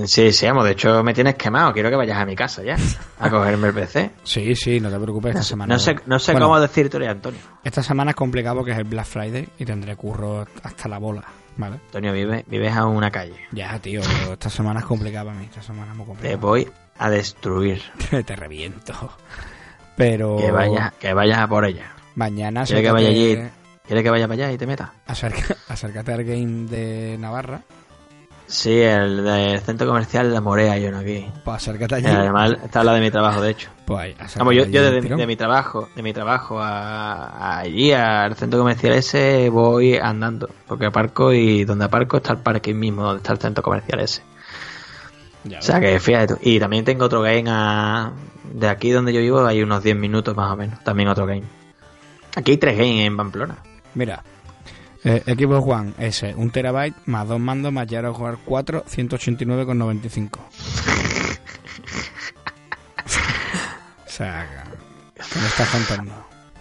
Eh, sí, sí, vamos. De hecho, me tienes quemado. Quiero que vayas a mi casa ya. A cogerme el PC. Sí, sí, no te preocupes, esta semana. No sé, no sé Bueno, cómo decirte, Antonio. Esta semana es complicado porque es el Black Friday y tendré curro hasta la bola, ¿vale? Antonio, vive, vives a una calle. Ya, tío, esta semana es complicada para mí. Esta semana es muy Te complicada. voy a destruir. te reviento. Pero. Que vayas, que vayas a por ella. Mañana ¿Quiere que vaya allí? ¿Quieres que vaya para allá y te meta? acerca- acércate al game de Navarra. Sí, el del centro comercial La Morea, yo no aquí. Pues acércate allí. Además, está la de mi trabajo, de hecho. Pues ahí, acércate Vamos, yo, yo del de, tirón. de mi trabajo, de mi trabajo a, a allí, al centro comercial ese, voy andando. Porque aparco y donde aparco está el parking mismo, donde está el centro comercial ese. Ya O sea ves. que fíjate tú. Y también tengo otro game a... De aquí donde yo vivo hay unos 10 minutos más o menos. También otro game. Aquí hay tres games en Pamplona. Mira, eh, Xbox One S, un terabyte, más dos mandos, más a jugar 4, 189,95. o sea, que me estás contando.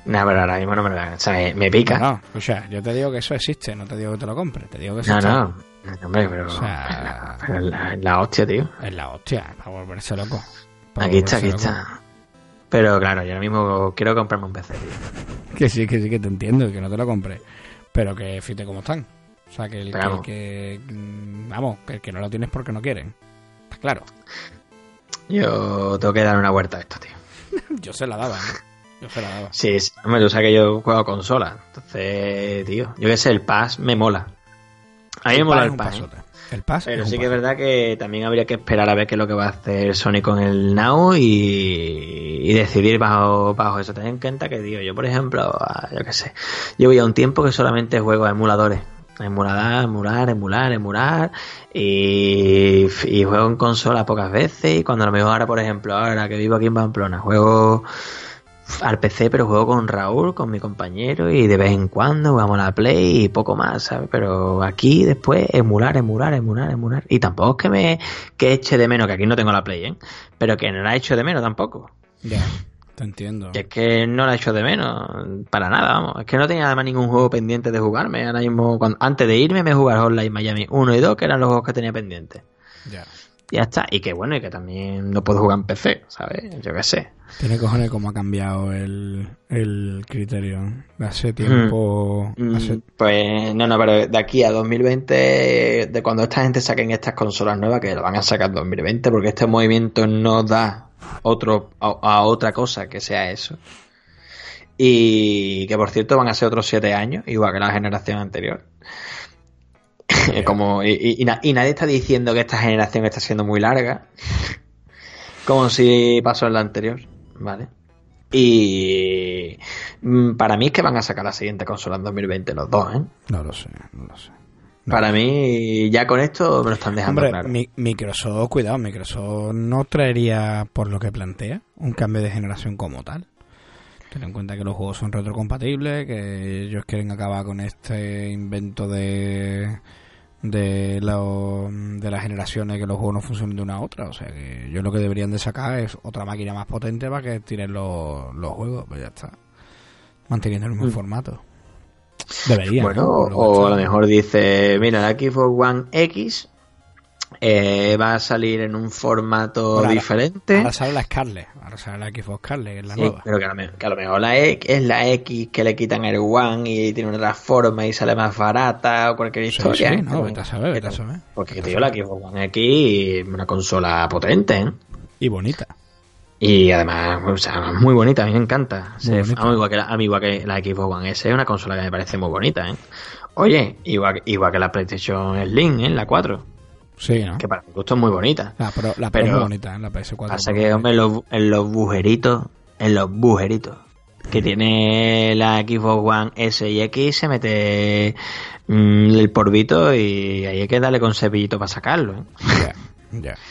No, pero ahora mismo no me lo dan. O sea, me, pica. No, no, o sea, yo te digo que eso existe, no te digo que te lo compres, te digo que No, existe. no. Hombre, pero, O sea- pero es la, hostia, tío. Es la hostia, para volverse loco. Aquí está, aquí loco. está. Pero claro, yo ahora mismo quiero comprarme un PC, tío. Que sí, que sí, que te entiendo, que no te lo compré. Pero que fíjate cómo están. O sea, que el que, que- mm, vamos, que el que no lo tienes porque no quieren. Está claro. Yo tengo que dar una vuelta a esto, tío. Yo se la daba, ¿no? Yo se la daba. Sí, sí. Hombre, tú sabes que yo juego a consola. Entonces, tío, yo qué sé, el Pass me mola. A mí me mola es el Pass. ¿eh? pasote. El pas Pero sí que es paso. verdad que también habría que esperar a ver qué es lo que va a hacer Sony con el Now y, y decidir bajo, bajo eso. Ten en cuenta que, tío, yo por ejemplo, ah, yo qué sé, llevo ya un tiempo que solamente juego a emuladores. Emular, emular, emular, emular y, y juego en consola pocas veces y cuando a lo mejor ahora, por ejemplo, ahora que vivo aquí en Pamplona, juego al PC, pero juego con Raúl, con mi compañero, y de vez en cuando jugamos a la Play y poco más, ¿sabes? Pero aquí después emular, emular, emular, emular. Y tampoco es que me que eche de menos, que aquí no tengo la Play, ¿eh? Pero que no la echo de menos tampoco. Ya, te entiendo. Que es que no la echo de menos, para nada, vamos. Es que no tenía además ningún juego pendiente de jugarme. Ahora mismo, cuando- antes de irme, me jugar Hotline Miami 1 y 2, que eran los juegos que tenía pendientes. Ya. Ya está. Y que bueno, y que también no puedo jugar en PC, ¿sabes? Yo qué sé. Tiene cojones cómo ha cambiado el, el criterio. De hace tiempo. Mm, hace- Pues no, no, pero de aquí a 2020, de cuando esta gente saquen estas consolas nuevas, que lo van a sacar en 2020, porque este movimiento no da otro a, a otra cosa que sea eso. Y que por cierto van a ser otros siete años, igual que la generación anterior. Como, y, y- y na- y nadie está diciendo que esta generación está siendo muy larga. Como si pasó en la anterior, ¿vale? Y mm, para mí es que van a sacar la siguiente consola en 2020 los dos, ¿eh? No lo sé, no lo sé. No. Para mí ya con esto me lo están dejando Hombre, claro. mi- Microsoft, cuidado, Microsoft no traería, por lo que plantea, un cambio de generación como tal. Ten en cuenta que los juegos son retrocompatibles, que ellos quieren acabar con este invento de de, lo- de las generaciones que los juegos no funcionen de una a otra. O sea que yo lo que deberían de sacar es otra máquina más potente para que tiren los, los juegos. Pues ya está. Manteniendo el mismo Mm. formato. Deberían. Bueno, o está- a lo mejor dice, mira, la Xbox One X eh, va a salir en un formato Ahora- diferente. Ahora sale la Scarlet. Ahora sale la Xbox Scarlet, que es la Sí, nueva. pero que a, lo mejor, que a lo mejor la X es la X que le quitan el One y tiene otra forma y sale más barata o cualquier Sí, historia. sí, no, vete a saber, vete a saber. Porque la Xbox One X es una consola potente, ¿eh? Y bonita. Y además, o sea, muy bonita, a mí me encanta. Muy Se- bonita. a, mí igual que la, a mí igual que la Xbox One S es una consola que me parece muy bonita, ¿eh? Oye, igual, igual que la PlayStation Slim, ¿eh? La 4, Sí, ¿no? que para mi gusto es muy bonita. La Pro, la Pro Pero- es muy bonita, ¿eh? la PS4. Pasa que, hombre, en los, en los bujeritos, en los bujeritos que tiene la Xbox One S y X, se mete mm, el polvito y ahí hay que darle con cepillito para sacarlo, ¿eh? Ya, ya.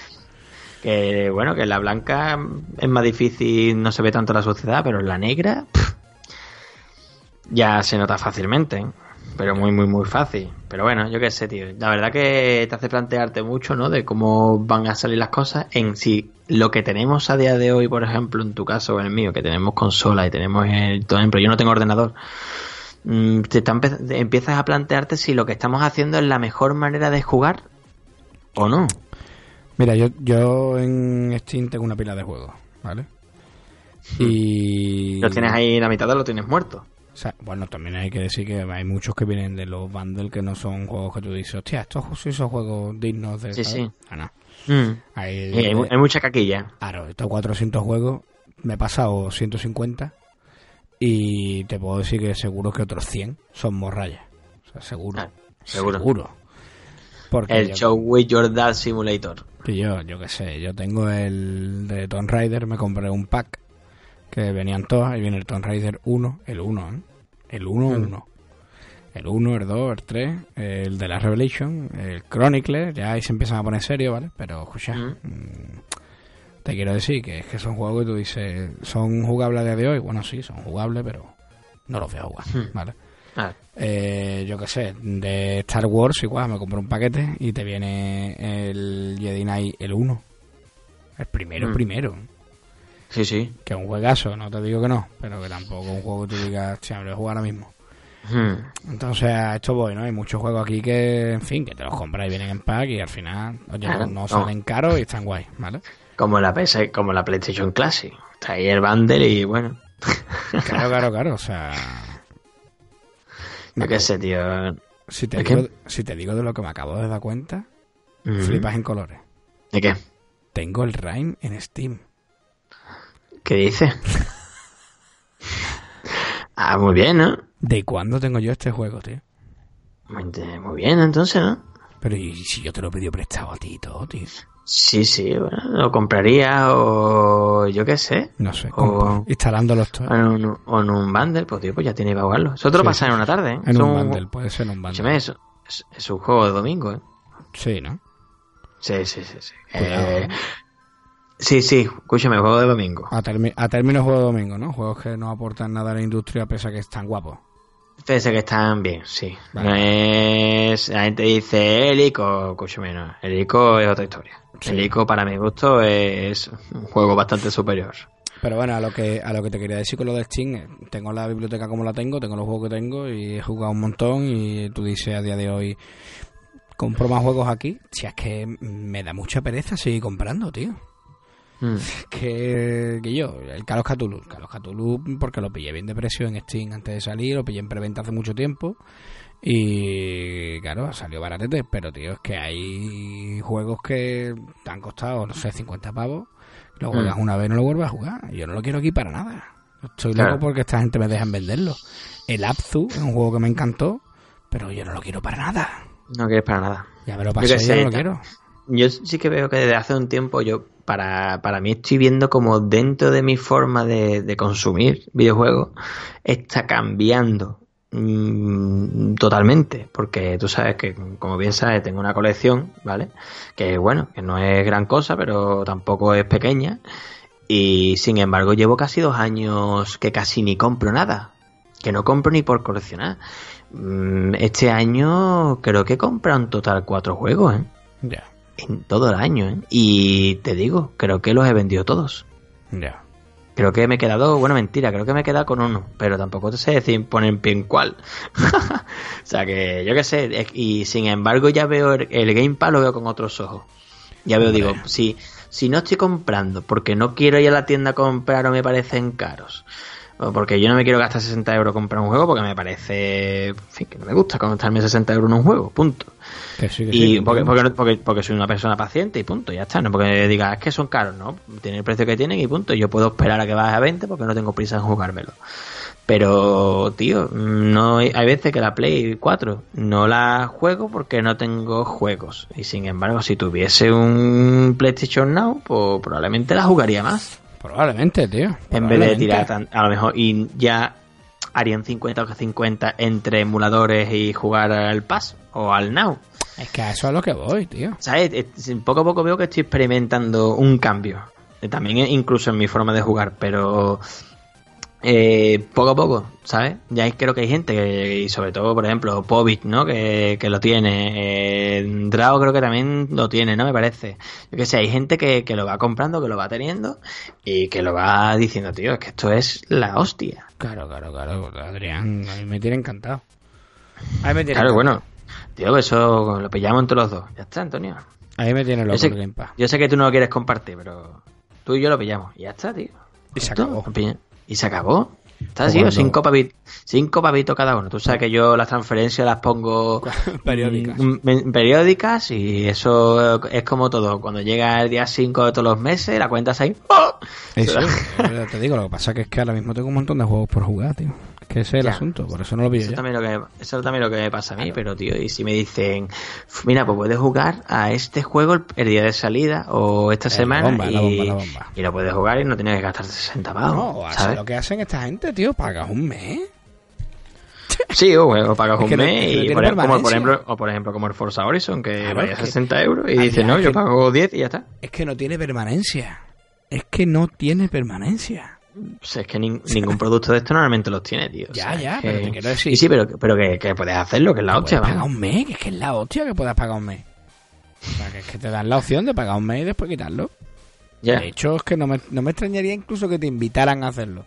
Que bueno, que en la blanca es más difícil, no se ve tanto la suciedad, pero en la negra pff, ya se nota fácilmente, ¿eh? Pero muy, muy, muy fácil. Pero bueno, yo qué sé, tío. La verdad que te hace plantearte mucho, ¿no? De cómo van a salir las cosas en si lo que tenemos a día de hoy, por ejemplo, en tu caso o en el mío, que tenemos consola y tenemos el, por ejemplo, yo no tengo ordenador. mm, Te está empiezas a plantearte si lo que estamos haciendo es la mejor manera de jugar o no. Mira, yo, yo en Steam tengo una pila de juegos, ¿vale? Y... Lo tienes ahí la mitad de lo tienes muerto. O sea, bueno, también hay que decir que hay muchos que vienen de los bundles que no son juegos que tú dices, hostia, estos sí son juegos dignos de... Sí, sí. Ah, no. Mm. Hay, Sí, hay, mu- hay mucha caquilla. Claro, estos 400 juegos, me he pasado 150 y te puedo decir que seguro que otros 100 son morrayas. O sea, seguro. Ah, seguro. Seguro. Porque El yo, Show with Your Dad Simulator. que yo, yo qué sé, yo tengo el de Tomb Raider, me compré un pack que venían todas y viene el Tomb Raider 1, el 1, ¿eh? El 1, Mm. 1. El 1, el 2, el 3, el de la Revelation, el Chronicle, ya ahí se empiezan a poner serio, ¿vale? Pero, escucha, Mm. te quiero decir que es que son juegos que tú dices, ¿son jugables a día de hoy? Bueno, sí, son jugables, pero no los a jugar, Mm. ¿vale? Ah, Eh, yo qué sé, de Star Wars igual, me compré un paquete y te viene el Jedi Knight el 1. El primero, Mm. primero. Sí, sí. Que es un juegazo, no te digo que no, pero que tampoco es un juego que tú digas, a jugar ahora mismo. Hmm. Entonces a esto voy, ¿no? Hay muchos juegos aquí que, en fin, que te los compras y vienen en pack y al final, oye, Claro, no, no no. salen caros y están guay, ¿vale? Como la PS, como la PlayStation Classic. Trae el bundle y bueno. Claro, claro, claro, o sea... Yo qué sé, tío. Si te, digo, si te digo de lo que me acabo de dar cuenta, Mm. flipas en colores. ¿De qué? Tengo el Rhyme en Steam. ¿Qué dices? ah, muy bien, ¿no? ¿De cuándo tengo yo este juego, tío? Muy, muy bien, entonces, ¿no? Pero ¿y si yo te lo pedido prestado a ti y todo, tío? Sí, sí, bueno, lo compraría o yo qué sé. No sé, O- estoy. O en, un, o en un bundle, pues tío, pues ya tiene para jugarlo. Eso te lo Sí, pasa en una tarde, ¿eh? En Eso un bundle, puede ser en un bundle. eso es, es un juego de domingo, ¿eh? Sí, ¿no? Sí, sí, sí, sí. Cuidado, Eh, ¿eh? Sí, sí, escúchame, juego de domingo. A, a término juego de domingo, ¿no? Juegos que no aportan nada a la industria pese a que están guapos. Pese que están bien, sí. Vale. No es... La gente dice el ICO, escúchame, no. El ICO es otra historia. Sí. El ICO, para mi gusto, es un juego bastante superior. Pero bueno, a lo que a lo que te quería decir con lo de Steam, eh, tengo la biblioteca como la tengo, tengo los juegos que tengo y he jugado un montón y tú dices a día de hoy, compro más juegos aquí. Si es que me da mucha pereza seguir comprando, tío. Mm. que, que yo, el Carlos el Carlos Cthulhu porque lo pillé bien de precio en Steam antes de salir, lo pillé en preventa hace mucho tiempo y claro, salió baratete, pero tío, es que hay juegos que te han costado, no sé, 50 pavos, lo juegas Mm. una vez y no lo vuelves a jugar, yo no lo quiero aquí para nada. Estoy Claro. loco porque esta gente me deja venderlo. El Abzu es un juego que me encantó, pero yo no lo quiero para nada. No quieres para nada. Ya me lo pasé, yo no lo quiero. Yo sí que veo que desde hace un tiempo yo, para, para mí estoy viendo como dentro de mi forma de, de consumir videojuegos, está cambiando mm, totalmente. Porque tú sabes que, como bien sabes, tengo una colección, ¿vale? Que bueno, que no es gran cosa, pero tampoco es pequeña. Y sin embargo llevo casi dos años que casi ni compro nada. Que no compro ni por coleccionar. Mm, Este año creo que he comprado en total cuatro juegos, ¿eh? Ya, en todo el año, ¿eh? Y te digo, creo que los he vendido todos. ya. Creo que me he quedado, bueno, mentira, creo que me he quedado con uno, pero tampoco te sé decir poner pie en cuál. o sea que yo qué sé, y sin embargo ya veo el, el Game Pass, lo veo con otros ojos. Ya veo, digo, si, si no estoy comprando porque no quiero ir a la tienda a comprar o me parecen caros, porque yo no me quiero gastar 60 euros comprar un juego porque me parece, en fin, que no me gusta gastarme 60 euros en un juego, punto. Que sí, que Y sí, porque, que- porque, no- porque, porque soy una persona paciente y punto, ya está. No porque digas es que son caros, ¿no? Tienen el precio que tienen y punto. Yo puedo esperar a que baje a 20 porque no tengo prisa en jugármelo. Pero, tío, no hay hay veces que la Play 4 no la juego porque no tengo juegos. Y sin embargo, si tuviese un PlayStation Now, pues probablemente la jugaría más. Probablemente, tío. En vez de tirar tan- a lo mejor y ya harían 50 o 50 entre emuladores y jugar al Pass o al Now. Es que a eso es a lo que voy, tío. ¿Sabes? Es- Poco a poco veo que estoy experimentando un cambio. Eh, También incluso en mi forma de jugar, pero eh, poco a poco, ¿sabes? Ya hay- creo que hay gente, que, y sobre todo, por ejemplo, Povich, ¿no? Que, que lo tiene. Eh, Drao creo que también lo tiene, ¿no? Me parece. Yo que sé, hay gente que, que lo va comprando, que lo va teniendo y que lo va diciendo, tío, es que esto es la hostia. Claro, claro, claro. Adrián, a mí me tiene encantado. A mí me tiene Claro, encantado. bueno. Tío, eso lo pillamos entre los dos. Ya está, Antonio. A mí me tiene loco Yo sé, el Game Pass. yo sé que tú no lo quieres compartir, pero tú y yo lo pillamos. Y ya está, tío. Y se acabó. Y se acabó. Está así, cinco pavitos, cinco pavitos cada uno. Tú sabes que yo las transferencias las pongo Periódicas. periódicas y eso es como todo. Cuando llega el día 5 de todos los meses, la cuenta es ahí. ¡oh! Eso, te digo, lo que pasa que es que ahora mismo tengo un montón de juegos por jugar, tío. Es que ese es el Ya. asunto, por eso no lo pillo Eso ya. también, lo que, eso también lo que me pasa a mí, pero tío, y si me dicen, mira, pues puedes jugar a este juego el, el día de salida o esta Eh, la semana bomba, y, la bomba, la bomba. y lo puedes jugar y no tienes que gastar 60 pavos, No, ¿sabes? lo que hacen esta gente, tío, pagas un mes. Sí, o, o pagas Es un mes y por, como por ejemplo, o por ejemplo como el Forza Horizon que Claro, que- 60 euros y dices, no, yo pago 10 y ya está. Es que no tiene permanencia. Es que no tiene permanencia. Pues es que nin- ningún producto de esto normalmente los tiene, tío. Ya, O sea, ya, pero que- te quiero decir- Y sí, pero, pero que, que puedes hacerlo, que es la Que hostia, pagar un mes, que es que es la hostia que puedas pagar un mes. O sea, que es que te dan la opción de pagar un mes y después quitarlo. Ya. De hecho, es que no me, no me extrañaría incluso que te invitaran a hacerlo.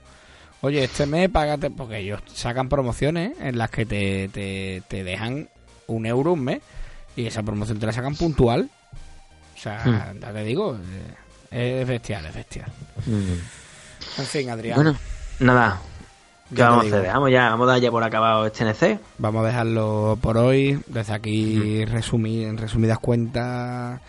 Oye, este mes págate, porque ellos sacan promociones en las que te, te, te dejan un euro un mes y esa promoción te la sacan puntual. O sea, Hmm. ya te digo, eh, es bestial, es bestial. En fin, Adrián, Bueno, nada. ¿Qué Ya te vamos hacer? Vamos ya, vamos a dar ya por acabado este NC. vamos a dejarlo por hoy. Desde aquí, resumir, en resumidas cuentas,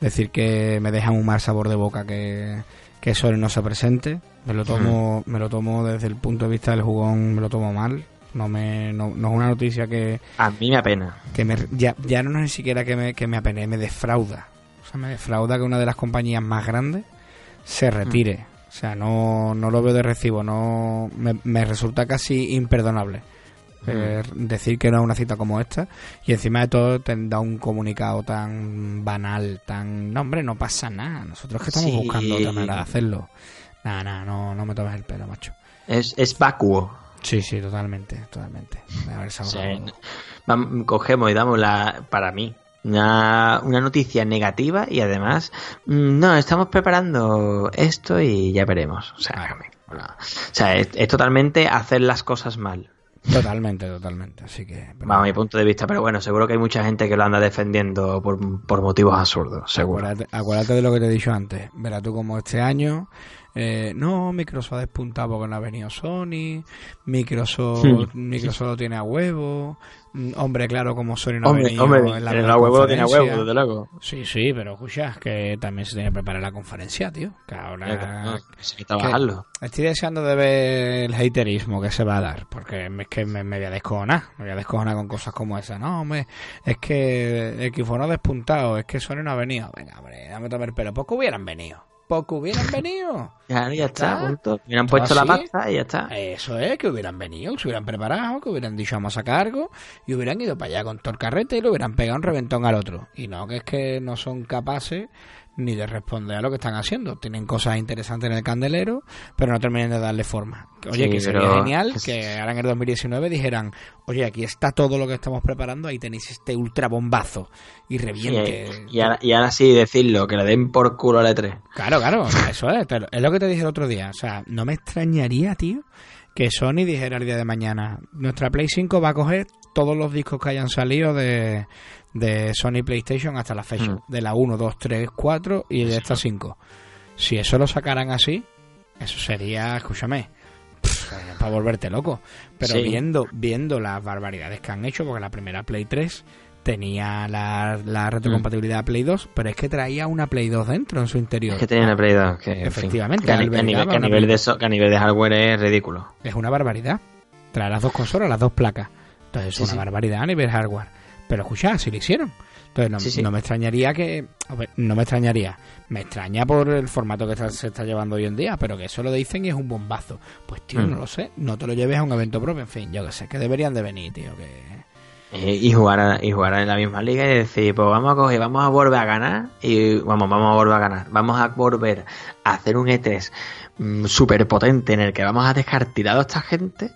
decir que me deja un mal sabor de boca que, que Sony no se presente. Me lo tomo, me lo tomo desde el punto de vista del jugón, me lo tomo mal. No, me, no, no es una noticia que, A mí me apena. que me, ya, ya no es ni siquiera que me, que me apene, me defrauda. O sea, me defrauda que una de las compañías más grandes se retire. O sea, no, no lo veo de recibo, no me, me resulta casi imperdonable. Eh, decir que no es una cita como esta y encima de todo te da un comunicado tan banal, tan... No, hombre, no pasa nada. Nosotros que estamos Sí. buscando otra manera de hacerlo. Nada, nada, no, no me tomes el pelo, macho. Es, es vacuo. Sí, sí, totalmente, totalmente. A ver, vam- cogemos y damos la, para mí, una, una noticia negativa y además, mm, no, estamos preparando esto y ya veremos. O sea, o sea es, es totalmente hacer las cosas mal. Totalmente, totalmente. Así que... pero- Vamos, a mi punto de vista, pero bueno, seguro que hay mucha gente que lo anda defendiendo por, por motivos absurdos, seguro. Acuérdate, acuérdate de lo que te he dicho antes. Verás tú como este año. Eh, no, Microsoft ha despuntado porque no ha venido Sony. Microsoft, Microsoft lo tiene a huevo. mm, Hombre, claro, como Sony no ha Hombre, venido hombre, en la en buena la huevo lo tiene a huevo, desde luego. Sí, sí, pero escucha, que también se tiene que preparar la conferencia, tío. Que ahora. Hay que trabajarlo. Estoy deseando de ver el haterismo que se va a dar, porque es que me, me voy a descojonar, me voy a descojonar con cosas como esa. No, hombre, es que Xbox no ha despuntado, es que Sony no ha venido. Venga, hombre, dame tomar el pelo. Poco hubieran venido, poco hubieran venido. Ya, ya está, Todo puesto la así. pasta y ya está. Eso es, que hubieran venido, que se hubieran preparado, que hubieran dicho vamos a sacar algo y hubieran ido para allá con todo el carrete y le hubieran pegado un reventón al otro. Y no, que es que no son capaces ni de responder a lo que están haciendo. Tienen cosas interesantes en el candelero, pero no terminan de darle forma. Oye, Sí, que sería pero- genial que ahora en el 2019 dijeran, oye, aquí está todo lo que estamos preparando, ahí tenéis este ultra bombazo y Sí, reviente. y, ahora, y ahora sí decirlo, que le den por culo al E3. Claro, claro, eso es, es lo que te dije el otro día. O sea, no me extrañaría, tío, que Sony dijera el día de mañana, nuestra Play 5 va a coger todos los discos que hayan salido de, de Sony PlayStation hasta la fecha, Mm. de la 1, 2, 3, 4 y de esta 5. Si eso lo sacaran así, eso sería, escúchame, para volverte loco. Pero Sí. viendo, viendo las barbaridades que han hecho, porque la primera Play 3 tenía la, la retrocompatibilidad a Play 2, pero es que traía una Play 2 dentro en su interior. Es que tenía una Play 2 que, Efectivamente, que a, nivel, que a nivel de que a nivel de hardware es ridículo. Es una barbaridad. Trae las dos consolas, las dos placas. Entonces es Sí, una sí. barbaridad a nivel hardware. Pero escucha, si lo hicieron. Entonces no, Sí, sí. no me extrañaría que... no me extrañaría. Me extraña por el formato que está- se está llevando hoy en día, pero que eso lo dicen y es un bombazo. Pues tío, Mm. no lo sé. No te lo lleves a un evento propio. En fin, yo que sé, que deberían de venir, tío. Que... Eh, y jugar a- y jugar en la misma liga y decir, pues vamos a coger, vamos a volver a ganar y vamos, vamos a volver a ganar. Vamos a volver a hacer un E3 súper potente en el que vamos a dejar tirado a esta gente,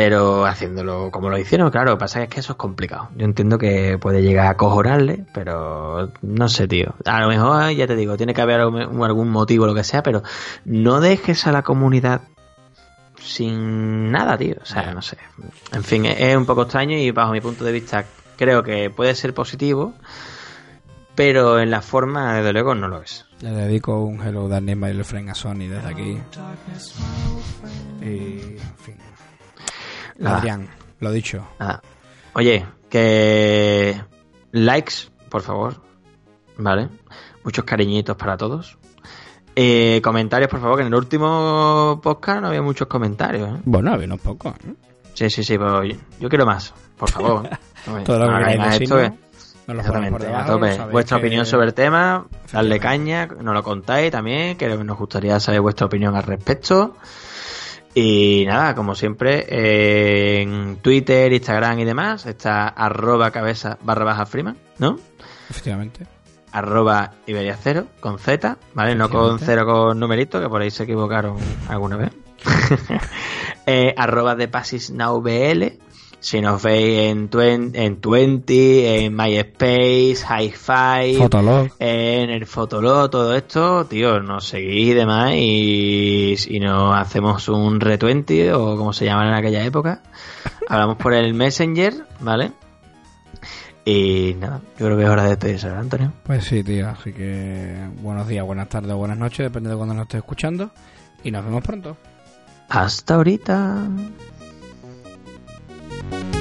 pero haciéndolo como lo hicieron, claro, lo que pasa es que eso es complicado. Yo entiendo que puede llegar a cojonarle, pero no sé, tío. A lo mejor, ya te digo, tiene que haber algún algún motivo, lo que sea, pero no dejes a la comunidad sin nada, tío. O sea, no sé. En fin, es, un poco extraño y bajo mi punto de vista creo que puede ser positivo, pero en la forma, desde luego, no lo es. Le dedico un Hello Darkness My Friend a Sony desde aquí. Y, en fin. Nada. Adrián, lo dicho. Nada. Oye, que likes, por favor. ¿Vale? Muchos cariñitos para todos. Eh, comentarios, por favor, que en el último podcast no había muchos comentarios. ¿eh? Bueno, había unos pocos. ¿eh? Sí, sí, sí, pero yo, yo quiero más, por favor. Todo lo que no esto, eh. Exactamente, debajo, Vuestra que- opinión sobre el tema, darle caña, nos lo contáis también, que nos gustaría saber vuestra opinión al respecto. Y nada, como siempre, eh, en Twitter, Instagram y demás, está arroba cabeza barra baja Freeman, ¿no? Efectivamente. Arroba Iberia cero, con Z, ¿vale? No con cero con numerito, que por ahí se equivocaron alguna vez. eh, arroba de Pasis Now BL Si nos veis en, Twen- en Twenty, en MySpace, Hi-Fi, Fotolog. en el Fotolog, todo esto, tío, nos seguís y demás y, y nos hacemos un retwenty o como se llaman en aquella época. Hablamos por el Messenger, ¿vale? Y nada, yo creo que es hora de despedirse, ¿verdad, Antonio? Pues sí, tío. Así que buenos días, buenas tardes o buenas noches, depende de cuando nos estés escuchando. Y nos vemos pronto. Hasta ahorita. thank you